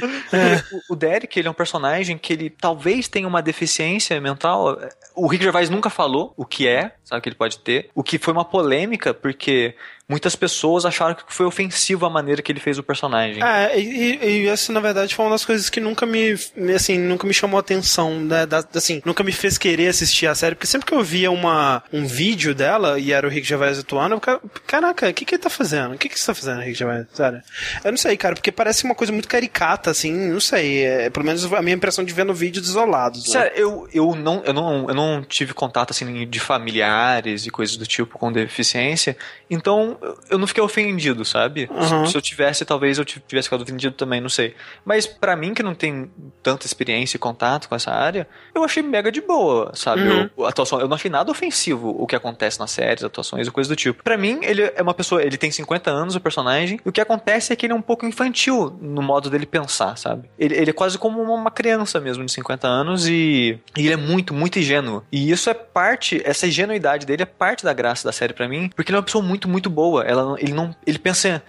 O, o Derek, ele é um personagem que ele talvez tenha uma deficiência mental. O Rick Gervais nunca falou o que é, sabe, que ele pode ter. O que foi uma polêmica, porque muitas pessoas acharam que foi ofensivo a maneira que ele fez o personagem. É, e, e- essa, na verdade, foi uma das coisas que nunca me, assim, nunca me chamou atenção, né, da- assim, nunca me fez querer assistir a série, porque sempre que eu via uma, um vídeo dela, e era o Rick Gervais atuando, eu ficava, caraca, o que que ele tá fazendo? O que que você tá fazendo, Rick Gervais? Sério. Eu não sei, cara, porque parece uma coisa muito caricata, assim, não sei, é, pelo menos a minha impressão de vendo vídeos isolados, né? Sério, eu, eu, não, eu, não, eu não tive contato assim de familiares e coisas do tipo com deficiência, então eu- eu não fiquei ofendido, sabe? Uhum. Se, se eu tivesse, talvez eu tivesse ficado ofendido também, não sei. Mas pra mim, que não tem tanta experiência e contato com essa área, eu achei mega de boa, sabe? Uhum. Eu, a atuação, eu não achei nada ofensivo o que acontece nas séries, atuações e coisas do tipo. Pra mim, ele é uma pessoa, ele tem 50 anos, o personagem, e o que acontece é que ele é um pouco infantil no modo dele pensar, sabe? Ele, ele é quase como uma criança mesmo de 50 anos e, e ele é muito, muito ingênuo. E isso é parte, essa ingenuidade dele é parte da graça da série pra mim, porque ele é uma pessoa muito, muito boa. Ela, não- ele não, ele pensa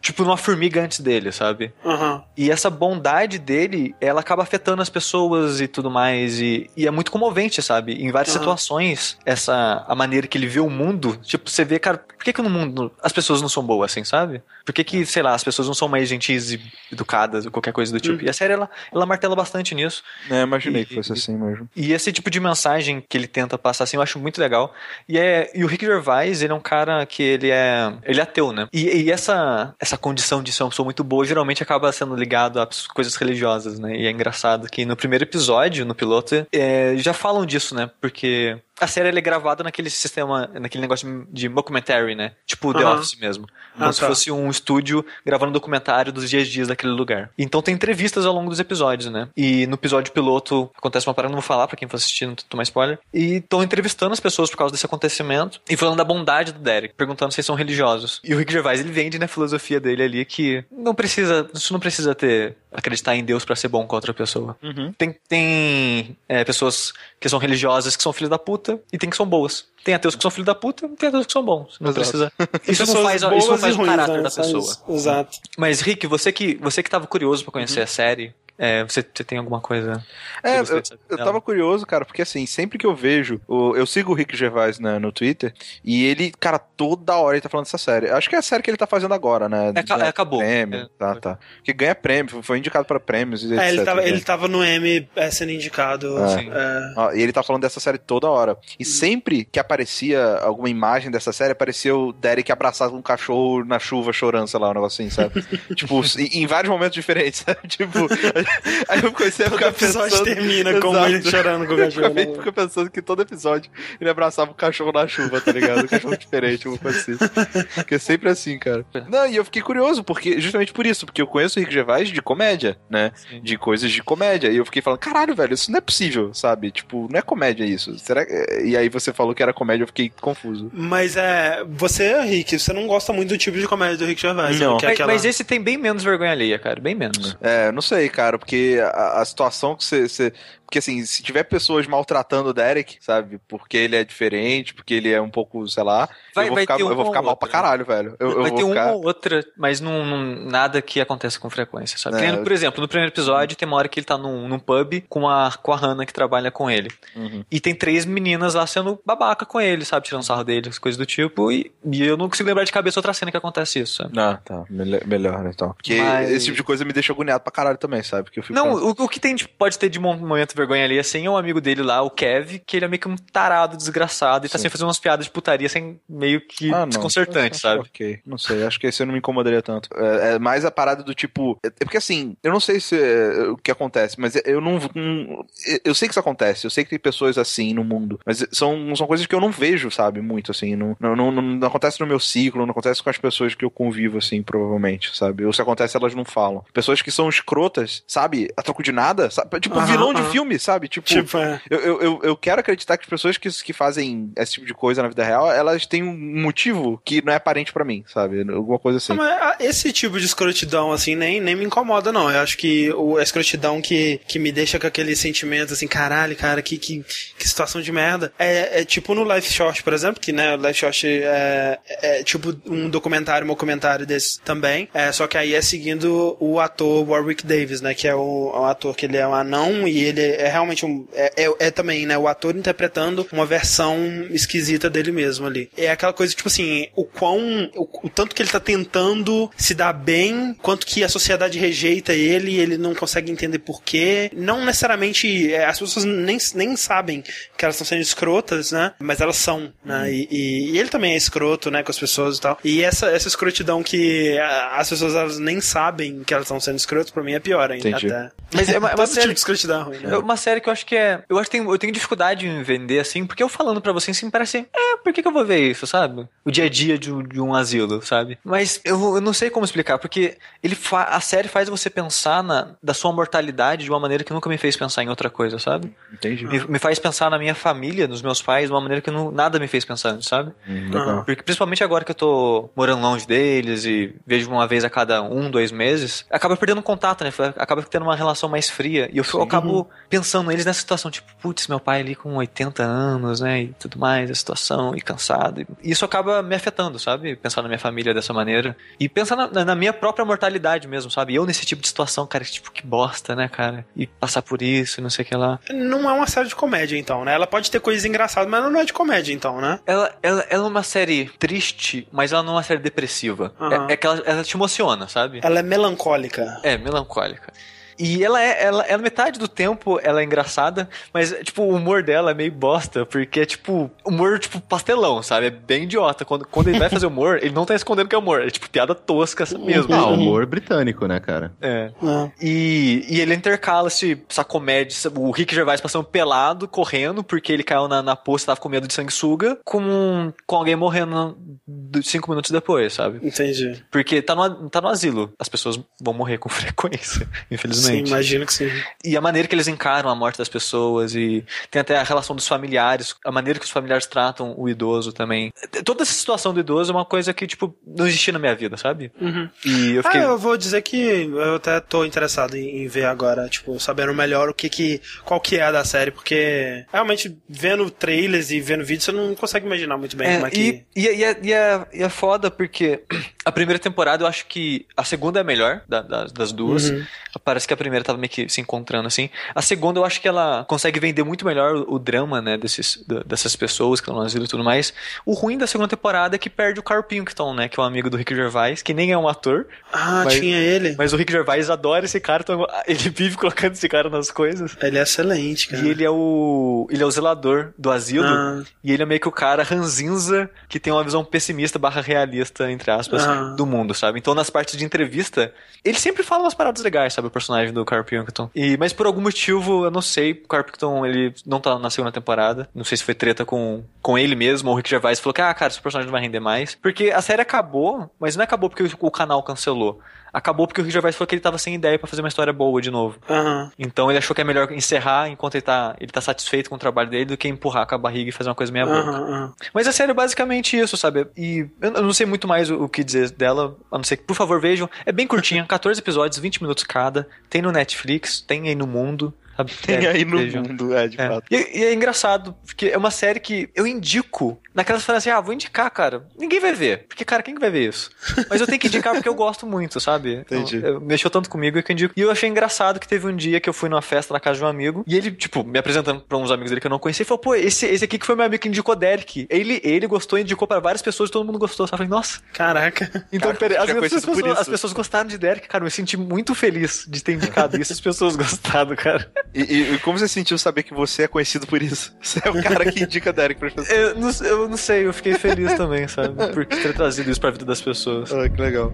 tipo numa formiga antes dele, sabe? Aham. E essa bondade dele, ela acaba afetando as pessoas e tudo mais. E, e é muito comovente, sabe? Em várias Aham. situações, essa a maneira que ele vê o mundo. Tipo, você vê, cara, que, que no mundo as pessoas não são boas assim, sabe? Por que, que sei lá, as pessoas não são mais gentis e educadas ou qualquer coisa do tipo? E a série, ela, ela martela bastante nisso. É, imaginei E- que fosse e- assim mesmo. E esse tipo de mensagem que ele tenta passar assim, eu acho muito legal. E, é, e o Rick Gervais, ele é um cara que ele é, ele é ateu, né? E, e essa, essa condição de ser uma pessoa muito boa geralmente acaba sendo ligado a coisas religiosas, né? E é engraçado que no primeiro episódio, no piloto, é, já falam disso, né? Porque a série é gravada naquele sistema, naquele negócio de mockumentary, né? Tipo The Aham. Office mesmo. Como Ah, se tá. fosse um estúdio gravando um documentário dos dias a dias daquele lugar. Então tem entrevistas ao longo dos episódios, né? E no episódio piloto acontece uma parada, não vou falar pra quem for assistir, não tomar spoiler. E estão entrevistando as pessoas por causa desse acontecimento e falando da bondade do Derek, perguntando se eles são religiosos. E o Rick Gervais, ele vende na filosofia dele ali que não precisa, isso não precisa ter acreditar em Deus pra ser bom com a outra pessoa. Tem, tem é, pessoas que são religiosas que são filhos da puta e tem que são boas. Tem ateus que são filhos da puta e tem ateus que são bons. Não Exato. precisa. Isso não faz, isso não faz e o caráter né? da pessoa. Exato. Mas, Rick, você que, você que tava curioso pra conhecer a série, é, você, você tem alguma coisa? É, eu, eu tava curioso, cara, porque assim, sempre que eu vejo, o- eu sigo o Rick Gervais né, no Twitter, e ele, cara, toda hora ele tá falando dessa série. Acho que é a série que ele tá fazendo agora, né? É, Ganha é, acabou. Prêmio, É, tá, tá. Que ganha prêmio, foi indicado pra prêmios e É, ele tava, né? ele tava no M é, sendo indicado. É. Sim. é, E ele tá falando dessa série toda hora. E sempre que aparecia alguma imagem dessa série, aparecia o Derek abraçado com um cachorro na chuva chorando, sei lá, um negócio assim, sabe? tipo, em, em vários momentos diferentes, sabe? Tipo, aí eu comecei a Todo ficar episódio pensando... termina com Exato. ele chorando com o Eu cachorro. né? fico pensando que todo episódio ele abraçava um cachorro na chuva, tá ligado? Um cachorro diferente, alguma coisa assim. Porque é sempre assim, cara. Não, e eu fiquei curioso, porque justamente por isso, porque eu conheço o Rick Gervais de comédia, né? Sim. De coisas de comédia. E eu fiquei falando, caralho, velho, isso não é possível, sabe? Tipo, não é comédia isso. Será que... E aí você falou que era comédia, eu fiquei confuso. Mas é. Você, Rick, você não gosta muito do tipo de comédia do Rick Gervais. Não. né? Que é Mas, aquela... mas esse tem bem menos vergonha alheia, cara. Bem menos. É, não sei, cara, porque a, a situação que você. você- Porque assim, se tiver pessoas maltratando o Derek, sabe? Porque ele é diferente, porque ele é um pouco, sei lá, Vai- eu vou vai ficar, eu vou ficar mal pra outra. caralho, velho. Eu, eu Vai vou ter ficar... uma ou outra, mas não, não- nada que aconteça com frequência, sabe? É. Por exemplo, no primeiro episódio tem uma hora que ele tá num, num pub com a, com a Hannah que trabalha com ele. Uhum. E tem três meninas lá sendo babaca com ele, sabe? Tirando sarro dele, coisas do tipo. E, e eu não consigo lembrar de cabeça outra cena que acontece isso, sabe? Ah, tá. Melhor, então. Porque Mas- esse tipo de coisa me deixa agoniado pra caralho também, sabe? Porque eu fico Não, pensando- o, o que tem de- pode ter de mo- momento vergonha ali assim é um amigo dele lá, o Kev, que ele é meio que um tarado desgraçado e tá Sim. sempre fazendo umas piadas de putaria assim, meio que Ah, desconcertante, sabe? Ok, não sei, acho que esse eu não me incomodaria tanto. É, é mais a parada do tipo. É é porque assim, eu não sei se é, o que acontece, mas eu não, não- Eu sei que isso acontece, eu sei que tem pessoas assim no mundo, mas são, são coisas que eu não vejo, sabe, muito assim. Não, não, não, não acontece no meu ciclo, não acontece com as pessoas que eu convivo, assim, provavelmente, sabe? Ou se acontece, elas não falam. Pessoas que são escrotas, sabe? A troco de nada, sabe? Tipo, Aham, vilão de filme, sabe? Tipo, Tipo, é. eu, eu, eu, quero acreditar que as pessoas que, que fazem esse tipo de coisa na vida real, elas têm um motivo que não é aparente pra mim, sabe? Alguma coisa assim. Não, mas ah, esse tipo de escrotidão, assim, nem, nem me incomoda, não. Eu acho que o, a escrotidão que, que me deixa com aquele sentimento, assim, caralho, cara, que, que, que situação de merda. É, é tipo no Life Short, por exemplo, que, né, o Life Short é, é tipo um documentário, um documentário desse também. É, só que aí é seguindo o ator Warwick Davis, né, que é o, um ator que ele é um anão e ele é realmente um... É, é, é também, né, o ator interpretando uma versão esquisita dele mesmo ali. É aquela coisa, tipo assim, o quão... O, o tanto que ele tá tentando se dar bem, quanto que a sociedade rejeita ele e ele não consegue entender por quê. Não necessariamente... é, as pessoas nem, nem sabem que elas estão sendo escrotas, né? Mas elas são, né? E, e- e ele também é escroto, né? Com as pessoas e tal. E essa, essa escrotidão que as pessoas elas nem sabem que elas estão sendo escrotas, pra mim é pior ainda. Entendi. Mas é uma, é uma Todo série tipo de ruim, né? É uma série que eu acho que é. Eu acho que eu tenho dificuldade em vender assim, porque eu falando pra você assim, parece. É, por que, que eu vou ver isso, sabe? O dia a dia de, um- de um asilo, sabe? Mas eu, eu não sei como explicar, porque ele a série faz você pensar na, da sua mortalidade de uma maneira que nunca me fez pensar em outra coisa, sabe? Entendi. Me, me faz pensar na minha família, nos meus pais, de uma maneira que não, nada me fez pensar sabe? Hum, legal. Porque principalmente agora que eu tô morando longe deles e vejo uma vez a cada um, dois meses, acaba perdendo contato, né? Acaba tendo uma relação mais fria. E eu fico- acabo pensando neles nessa situação, tipo, putz, meu pai ali com 80 anos, né? E tudo mais, a situação, e cansado. E isso acaba me afetando, sabe? Pensar na minha família dessa maneira. E pensar na, na minha própria mortalidade mesmo, sabe? Eu nesse tipo de situação, cara, tipo, que bosta, né, cara? E passar por isso, e não sei o que lá. Não é uma série de comédia, então, né? Ela pode ter coisas engraçadas, mas ela não é de comédia, então, né? Ela, ela, ela é uma série triste, mas ela não é uma série depressiva. Aham. É, é que ela, ela te emociona, sabe? Ela é melancólica. É, melancólica. E ela é, ela, ela, metade do tempo ela é engraçada, mas, tipo, o humor dela é meio bosta, porque é, tipo, humor, tipo, pastelão, sabe? É bem idiota. Quando, quando ele vai fazer humor, ele não tá escondendo que é humor. É, tipo, piada tosca mesmo. Ah, humor britânico, né, cara? É. É. E, e ele intercala esse, essa comédia, o Rick Gervais passando pelado, correndo, porque ele caiu na, na poça e tava com medo de sanguessuga, com, com alguém morrendo do- cinco minutos depois, sabe? Entendi. Porque tá no, tá no asilo. As pessoas vão morrer com frequência, infelizmente. Sim, imagino que sim. E a maneira que eles encaram a morte das pessoas e tem até a relação dos familiares, a maneira que os familiares tratam o idoso também. Toda essa situação do idoso é uma coisa que, tipo, não existia na minha vida, sabe? Uhum. E eu fiquei... Ah, eu vou dizer que eu até tô interessado em, ver agora, tipo, sabendo melhor o que que, qual que é a da série, porque realmente vendo trailers e vendo vídeos você não consegue imaginar muito bem É, como é que... e, e, é- e, é, e, é, e é foda porque a primeira temporada eu acho que a segunda é a melhor da- das- das duas. Uhum. Parece que a primeira tava meio que se encontrando assim. A segunda eu acho que ela consegue vender muito melhor o, o drama, né, desses, dessas pessoas que estão no asilo e tudo mais. O ruim da segunda temporada é que perde o Carl Pilkington, né, que é um amigo do Rick Gervais, que nem é um ator, Ah, Mas- tinha ele. mas o Rick Gervais adora esse cara, então ele vive colocando esse cara nas coisas. Ele é excelente, cara. E ele é o. Ele é o zelador do asilo. Ah. E ele é meio que o cara ranzinza que tem uma visão pessimista barra realista, entre aspas, Ah. do mundo, sabe? Então nas partes de entrevista, ele sempre fala umas paradas legais, sabe? O personagem do Carl Pilkington. E, mas por algum motivo, eu não sei, o Carl Pilkington, ele não tá na segunda temporada. Não sei se foi treta com, com ele mesmo, ou o Rick Gervais falou que, ah, cara, esse personagem não vai render mais. Porque a série acabou, mas não acabou porque o canal cancelou. Acabou porque o Rick Gervais falou que ele tava sem ideia pra fazer uma história boa de novo. Aham. Então ele achou que é melhor encerrar enquanto ele tá, ele tá satisfeito com o trabalho dele do que empurrar com a barriga e fazer uma coisa meia boca. Aham. Mas a série é basicamente isso, sabe? E eu eu não sei muito mais o, o que dizer dela, a não ser que, por favor, vejam. É bem curtinha, 14 episódios, 20 minutos cada. Tem no Netflix, tem aí no mundo. Tem aí no vejam. mundo, é, de É. fato. E, e é engraçado, porque é uma série que eu indico. Naquelas falam assim, ah, vou indicar, cara. Ninguém vai ver. Porque, cara, quem que vai ver isso? Mas eu tenho que indicar porque eu gosto muito, sabe? Entendi. Eu- eu- mexeu tanto comigo que eu indico. E eu achei engraçado que teve um dia que eu fui numa festa na casa de um amigo. E ele, tipo, me apresentando pra uns amigos dele que eu não conhecia. E falou, pô, esse, esse aqui que foi meu amigo que indicou Derek. Ele, ele gostou e indicou pra várias pessoas e todo mundo gostou. Sabe? Eu falei, nossa. Caraca. Então, Cara, peraí, as, pessoas, as pessoas gostaram de Derek, cara. Eu me senti muito feliz de ter indicado isso. As pessoas gostaram, cara. E, e- como você sentiu saber que você é conhecido por isso? Você é o cara que indica Derek pra pessoas. Eu não, eu não sei, eu fiquei feliz também, sabe? Por ter trazido isso pra vida das pessoas. Ah, que legal.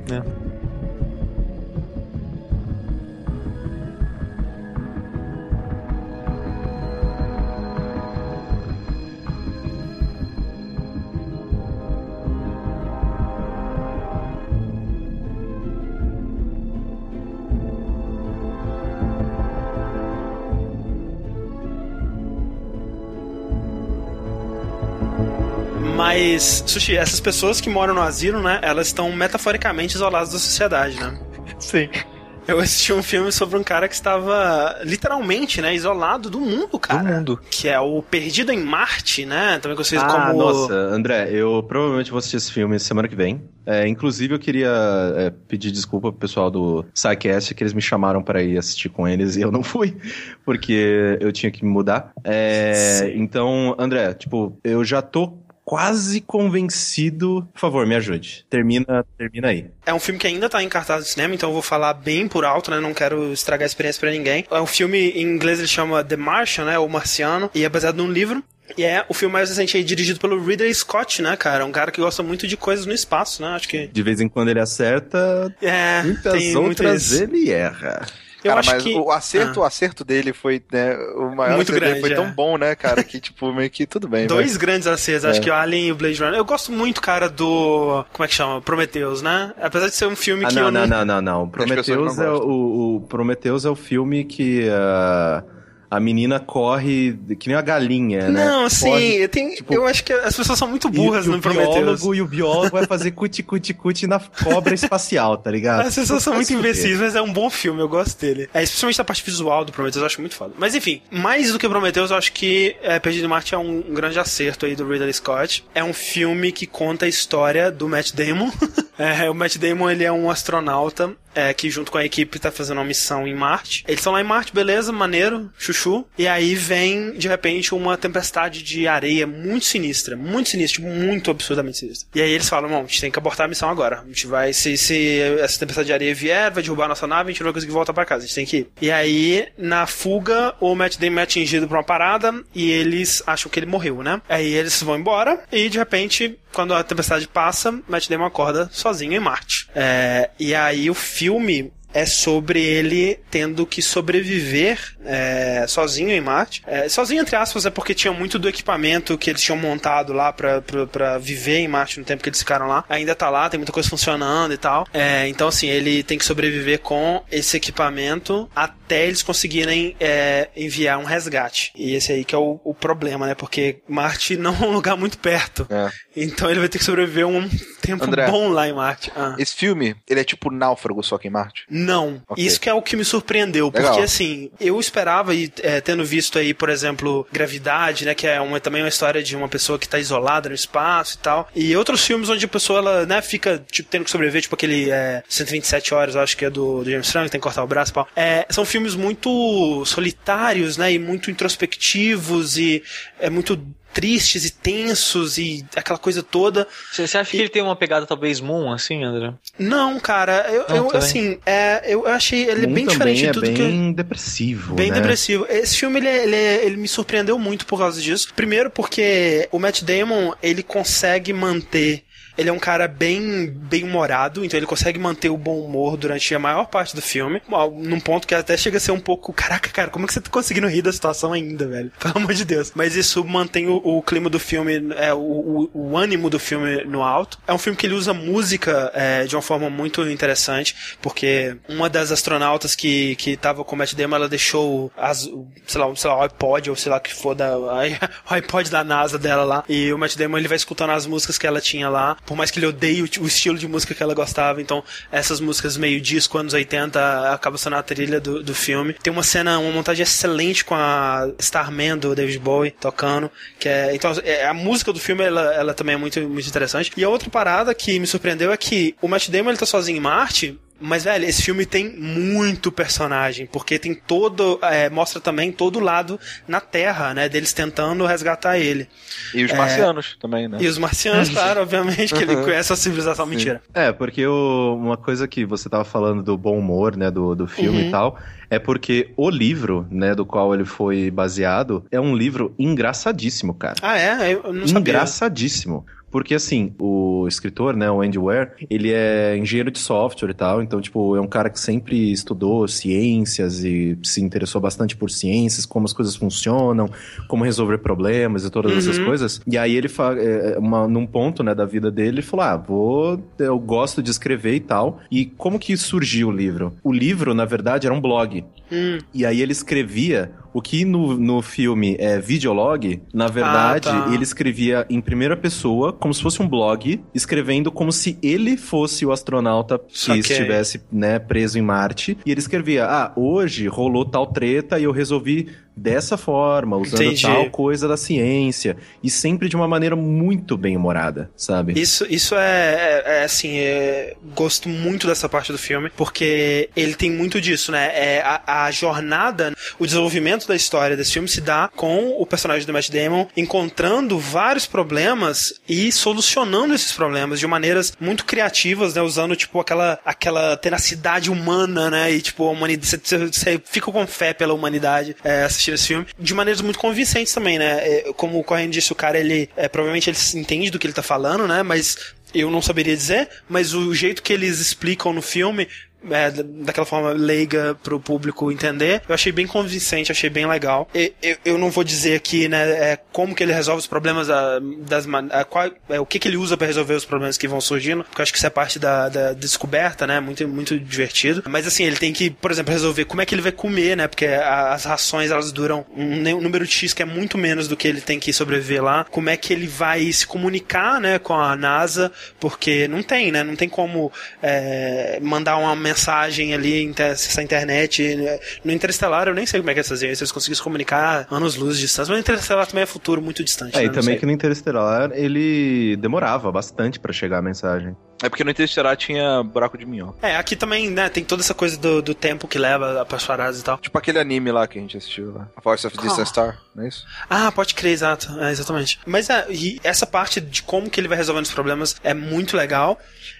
Mas, Sushi, essas pessoas que moram no asilo, né? Elas estão metaforicamente isoladas da sociedade, né? Sim. Eu assisti um filme sobre um cara que estava literalmente, né, isolado do mundo, cara. Do mundo. Que é o Perdido em Marte, né? Também conhecido Ah, como. nossa, André, eu provavelmente vou assistir esse filme semana que vem. É, inclusive, eu queria é, pedir desculpa pro pessoal do SciCast, que eles me chamaram para ir assistir com eles e eu não fui, porque eu tinha que me mudar. É, Sim. então, André, tipo, eu já tô quase convencido. Por favor, me ajude. Termina, termina aí. É um filme que ainda tá em cartaz de cinema, então eu vou falar bem por alto, né? Não quero estragar a experiência pra ninguém. É um filme, em inglês ele chama The Martian, né? O Marciano, e é baseado num livro. E é o filme mais recente aí, dirigido pelo Ridley Scott, né, cara? Um cara que gosta muito de coisas no espaço, né? Acho que. De vez em quando ele acerta, É, muitas outras isso. ele erra. Eu cara, acho mas que. o acerto, Ah. o acerto dele foi, né, o maior Muito grande, foi é. tão bom, né, cara, que tipo, meio que tudo bem, Dois grandes acertos, acho É. que o Alien e o Blade Runner. Eu gosto muito, cara, do. Como é que chama? Prometheus, né? Apesar de ser um filme Ah, que não, eu não, não, não, não. pessoas Prometheus não é o, o Prometheus é o filme que ah, a menina corre que nem a galinha, né? Não, sim, eu, tenho, tipo, eu acho que as pessoas são muito burras e, no o Prometheus. biólogo, e o biólogo vai fazer cuti-cuti-cuti na cobra espacial, tá ligado? As pessoas são muito imbecis, mas é um bom filme, eu gosto dele. É, especialmente da parte visual do Prometheus, eu acho muito foda. Mas enfim, mais do que Prometheus, eu acho que é, Perdido em Marte é um, um grande acerto aí do Ridley Scott. É um filme que conta a história do Matt Damon. É, o Matt Damon, ele é um astronauta é, que junto com a equipe tá fazendo uma missão em Marte. Eles estão lá em Marte, beleza, maneiro, chuchu. E aí vem, de repente, uma tempestade de areia muito sinistra, muito sinistra, tipo, muito absurdamente sinistra. E aí eles falam, não, a gente tem que abortar a missão agora. A gente vai, se, se essa tempestade de areia vier, vai derrubar a nossa nave, a gente não vai conseguir voltar pra casa, a gente tem que ir. E aí, na fuga, o Matt Damon é atingido por uma parada e eles acham que ele morreu, né? Aí eles vão embora e, de repente, quando a tempestade passa, Matt Damon acorda sozinho em Marte. É, e aí o filme é sobre ele tendo que sobreviver é, sozinho em Marte. É, sozinho, entre aspas, é porque tinha muito do equipamento que eles tinham montado lá pra viver em Marte no tempo que eles ficaram lá. Ainda tá lá, tem muita coisa funcionando e tal. É, então, assim, ele tem que sobreviver com esse equipamento até eles conseguirem é, enviar um resgate. E esse aí que é o, o problema, né? Porque Marte não é um lugar muito perto. É. Então ele vai ter que sobreviver um tempo André. bom lá em Marte. Ah. Esse filme, ele é tipo náufrago só que em Marte? Não. Ok. Isso que é o que me surpreendeu. Legal. Porque, assim, eu esperava, e é, tendo visto aí, por exemplo, Gravidade, né? Que é uma, também uma história de uma pessoa que tá isolada no espaço e tal. E outros filmes onde a pessoa, ela, né, fica, tipo, tendo que sobreviver, tipo aquele é, 127 horas, eu acho que é do, do James Franco, tem que cortar o braço e tal. É, são filmes muito solitários, né? E muito introspectivos e é muito tristes e tensos e aquela coisa toda. Você você acha que ele tem uma pegada talvez Moon, assim, André? Não, cara, eu, Não, eu assim, é, eu achei ele Um bem diferente de é tudo que eu... bem depressivo, Bem né? depressivo. Esse filme, ele, ele, ele me surpreendeu muito por causa disso. Primeiro porque o Matt Damon, ele consegue manter... Ele é um cara bem bem humorado, então ele consegue manter o bom humor durante a maior parte do filme. Num ponto que até chega a ser um pouco. Caraca, cara, como é que você tá conseguindo rir da situação ainda, velho? Pelo amor de Deus. Mas isso mantém o, o clima do filme, é, o, o, o ânimo do filme no alto. É um filme que ele usa música é, de uma forma muito interessante, porque uma das astronautas que, que tava com o Matt Damon, ela deixou as, sei lá, sei lá, o iPod ou sei lá que for da, o iPod da NASA dela lá. E o Matt Damon ele vai escutando as músicas que ela tinha lá, por mais que ele odeie o, o estilo de música que ela gostava. Então, essas músicas meio disco, anos 80, acabam sendo a trilha do, do filme. Tem uma cena, uma montagem excelente com a Starman do David Bowie tocando, que é, então, é, a música do filme, ela, ela também é muito, muito interessante. E a outra parada que me surpreendeu é que o Matt Damon, ele tá sozinho em Marte, Mas, velho, esse filme tem muito personagem, porque tem todo. é, mostra também todo o lado na Terra, né? Deles tentando resgatar ele. E os É. marcianos também, né? E os marcianos, claro, obviamente, que ele conhece a civilização. Mentira. É, porque o- uma coisa que você tava falando do bom humor, né, do, do filme Uhum. e tal, é porque o livro, né, do qual ele foi baseado, é um livro engraçadíssimo, cara. Ah, é? Eu não sabia. engraçadíssimo. Porque, assim, o escritor, né, o Andy Ware, ele é engenheiro de software e tal, então, tipo, é um cara que sempre estudou ciências e se interessou bastante por ciências, como as coisas funcionam, como resolver problemas e todas essas Uhum. coisas. E aí ele, fa é, uma, num ponto, né, da vida dele, ele falou, ah, vou, eu gosto de escrever e tal. E como que surgiu o livro? O livro, na verdade, era um blog. Hum, E aí ele escrevia o que no, no filme é videolog, na verdade, tá. ele escrevia em primeira pessoa, como se fosse um blog, escrevendo como se ele fosse o astronauta que Saquei. estivesse, né, preso em Marte. E ele escrevia: "Ah, hoje rolou tal treta e eu resolvi dessa forma, usando Entendi. tal coisa da ciência, e sempre de uma maneira muito bem humorada, sabe? Isso, isso é, é- é, assim, é- gosto muito dessa parte do filme, porque ele tem muito disso, né? É, a, a jornada, o desenvolvimento da história desse filme se dá com o personagem do Matt Damon encontrando vários problemas e solucionando esses problemas de maneiras muito criativas, né? Usando, tipo, aquela, aquela tenacidade humana, né? E, tipo, a humanidade, você- fica com fé pela humanidade é, assistindo esse filme, de maneiras muito convincentes também, né? É, como o Corrêa disse, o cara, ele, é, provavelmente ele entende do que ele tá falando, né? Mas eu não saberia dizer, mas o jeito que eles explicam no filme é, da- daquela forma leiga pro público entender, eu achei bem convincente, achei bem legal. E- eu, eu não vou dizer aqui, né, é, como que ele resolve os problemas, ah, das, man- ah, qual, é, o que que ele usa pra resolver os problemas que vão surgindo, porque eu acho que isso é parte da, da descoberta, né, muito, muito divertido. Mas assim, ele tem que, por exemplo, resolver como é que ele vai comer, né, porque a- as rações, elas duram um, um número de X que é muito menos do que ele tem que sobreviver lá. Como é que ele vai se comunicar, né, com a NASA, porque não tem, né, não tem como é, mandar uma mensagem ali, inter- acessar a internet. né? No Interestelar eu nem sei como é que eles faziam isso, eles conseguiam se comunicar anos-luz de distância, mas no Interestelar também é futuro muito distante. É, né? e também sei. que no Interestelar ele demorava bastante pra chegar a mensagem. É porque no Interestelar tinha buraco de minhoca. É, aqui também, né, tem toda essa coisa do, do tempo que leva para as paradas e tal. Tipo aquele anime lá que a gente assistiu lá. A Voice of Distant. Star, não é isso? Ah, pode crer, exato. É, exatamente. Mas é, e essa parte de como que ele vai resolvendo os problemas é muito legal.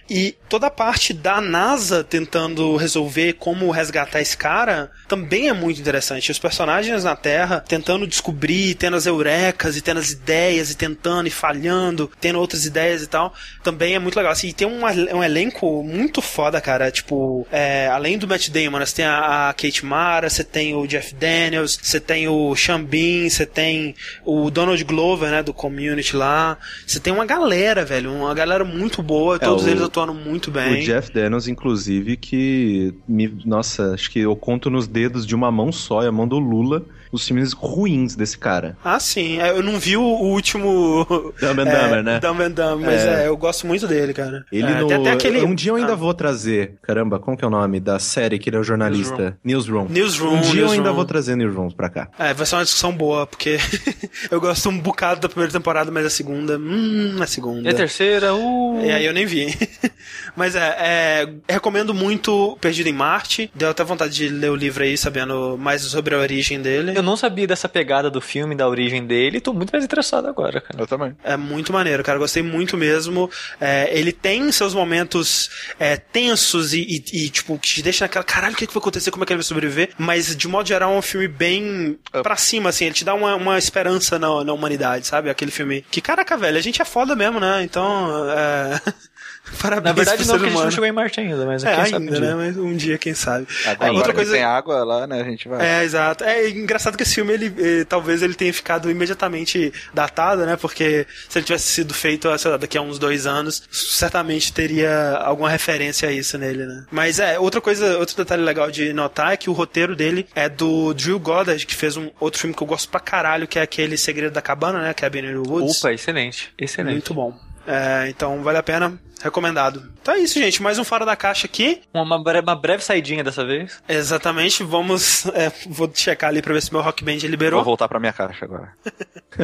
E toda a parte da NASA tentando resolver como resgatar esse cara também é muito interessante. Os personagens na Terra tentando descobrir, tendo as eurecas e tendo as ideias e tentando e falhando, tendo outras ideias e tal, também é muito legal. Assim, e tem um, um elenco muito foda, cara. Tipo, é, além do Matt Damon, você tem a, a Kate Mara, você tem o Jeff Daniels, você tem o Bean, você tem o Donald Glover, né, do Community lá. Você tem uma galera, velho, uma galera muito boa, todos o- eles atuando muito bem. O Jeff Daniels, inclusive, que me, nossa, acho que eu conto nos dedos de uma mão só, é a mão do Lula, os filmes ruins desse cara. Ah, sim. É, Eu não vi o último. Dumb and é, Dumber, né? Dumb and Dumber, mas É. é, eu gosto muito dele, cara. Ele é, no. até aquele. Um dia eu ainda Ah, vou trazer. Caramba, como que é o nome da série que ele é o jornalista? Newsroom. Newsroom, Um dia eu ainda Newsroom. vou trazer Newsroom pra cá. É, vai ser uma discussão boa, porque eu gosto um bocado da primeira temporada, mas a segunda. Hum, a segunda. E a terceira, uh... E aí eu nem vi. Mas é, é, recomendo muito Perdido em Marte. Deu até vontade de ler o livro aí, sabendo mais sobre a origem dele. Eu não sabia dessa pegada do filme, da origem dele, e tô muito mais interessado agora, cara. Eu também. É muito maneiro, cara. Gostei muito mesmo. É, ele tem seus momentos é, tensos e, e- e, tipo, que te deixa naquela, caralho, o que, que vai acontecer? Como é que ele vai sobreviver? Mas, de modo geral, é um filme bem pra cima, assim. Ele te dá uma, uma esperança na, na humanidade, sabe? Aquele filme que, caraca, velho, a gente é foda mesmo, né? Então, é... Parabéns Na verdade, não, porque a gente não humano. chegou em Marte ainda, mas É, quem um ainda, dia. né? Mas um dia, quem sabe. Agora, Aí, outra agora coisa... tem água lá, né? A gente vai. É, exato. É engraçado que esse filme, ele, eh, talvez ele tenha ficado imediatamente datado, né? Porque se ele tivesse sido feito, sei lá, daqui a uns dois anos, certamente teria alguma referência a isso nele, né? Mas é, outra coisa, outro detalhe legal de notar é que o roteiro dele é do Drew Goddard, que fez um outro filme que eu gosto pra caralho, que é aquele Segredo da Cabana, né? Cabin in the Woods. Opa, excelente. Excelente. Muito bom. É, então vale a pena. Recomendado. Então é isso, gente. Mais um Fora da Caixa aqui. Uma, bre- uma breve saidinha dessa vez. Exatamente. Vamos. é, vou checar ali pra ver se meu Rock Band liberou. Vou voltar pra minha caixa agora.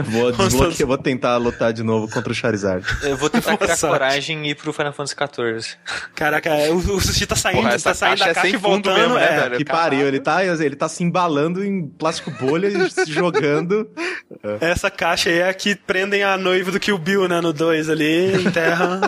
vou desbloquear, vou tentar lutar de novo contra o Charizard. Eu vou tentar criar sorte. coragem e ir pro Final Fantasy XIV. Caraca, é, o, o Sushi tá saindo, Porra, tá saindo da caixa é e voltando. mesmo, né, é. velho? Que Caralho. pariu, ele tá, ele tá se embalando em plástico bolha e se jogando. Essa caixa aí é a que prendem a noiva do Kill Bill, né? No 2 ali, em terra.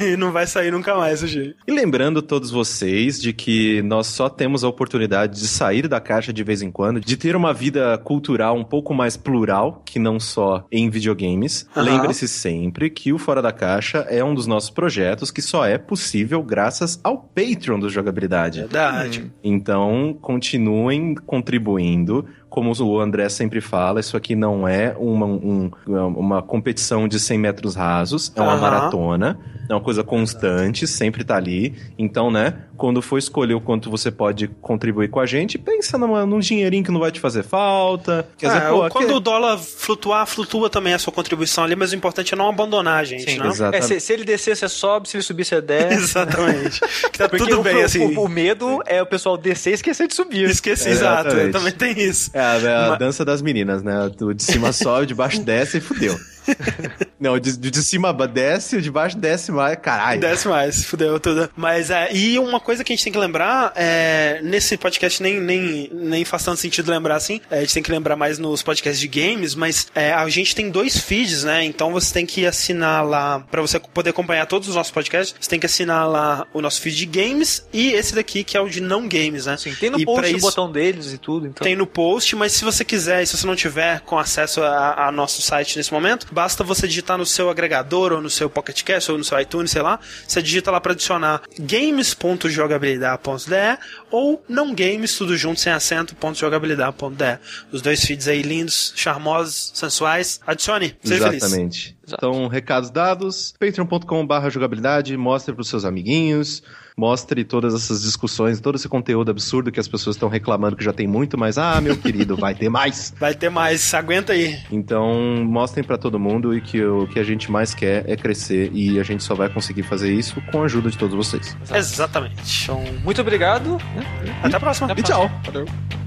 E não vai sair nunca mais, Sushi. E lembrando todos vocês de que nós só temos a oportunidade de sair da caixa de vez em quando, de ter uma vida cultural um pouco mais plural, que não só em videogames. Aham. Lembre-se sempre que o Fora da Caixa é um dos nossos projetos que só é possível graças ao Patreon do Jogabilidade. Verdade. Então, continuem contribuindo. Como o André sempre fala, isso aqui não é uma, um- uma competição de 100 metros rasos, é uma Aham. maratona, é uma coisa constante, sempre tá ali. Então, né, quando for escolher o quanto você pode contribuir com a gente, pensa numa, num dinheirinho que não vai te fazer falta. Quer dizer, É, pô, quando aqui- o dólar flutuar, flutua também a sua contribuição ali, mas o importante é não abandonar a gente, Sim, não? exato. É, se, se ele descer, você sobe, se ele subir, você desce. Exatamente. Que tá Porque tudo o, bem, o- assim. o, o medo é o pessoal descer e esquecer de subir. Esqueci, exato. Exatamente. Também tem isso. É a, é a Ma- dança das meninas, né? O de cima sobe, o de baixo desce e fudeu. Não, o de, de cima desce, o de baixo desce mais. Caralho. Desce mais, fudeu tudo. Mas é, e uma coisa que a gente tem que lembrar, é, nesse podcast nem, nem, nem faz tanto sentido lembrar assim, é, a gente tem que lembrar mais nos podcasts de games, mas é, a gente tem dois feeds, né? Então você tem que assinar lá, pra você poder acompanhar todos os nossos podcasts, você tem que assinar lá o nosso feed de games e esse daqui que é o de não games, né? Sim, tem no E post pra o isso- botão deles e tudo. Então. Tem no post, mas se você quiser, e se você não tiver com acesso a, a nosso site nesse momento, basta você digitar no seu agregador, ou no seu Pocket Cast, ou no seu iTunes, sei lá. Você digita lá para adicionar games.jogabilidade.de ou não games, tudo junto, sem acento, ponto jogabilidade.de. Os dois feeds aí lindos, charmosos, sensuais. Adicione, seja feliz. Exatamente. Então, recados dados, patreon.com.br jogabilidade, mostre pros seus amiguinhos, mostre todas essas discussões, todo esse conteúdo absurdo que as pessoas estão reclamando que já tem muito, mas, ah, meu querido, vai ter mais. Vai ter mais, aguenta aí. Então, mostrem pra todo mundo e que o que a gente mais quer é crescer e a gente só vai conseguir fazer isso com a ajuda de todos vocês. Exatamente. Então, muito obrigado. né? Até a próxima. Até a E tchau. próxima. Valeu.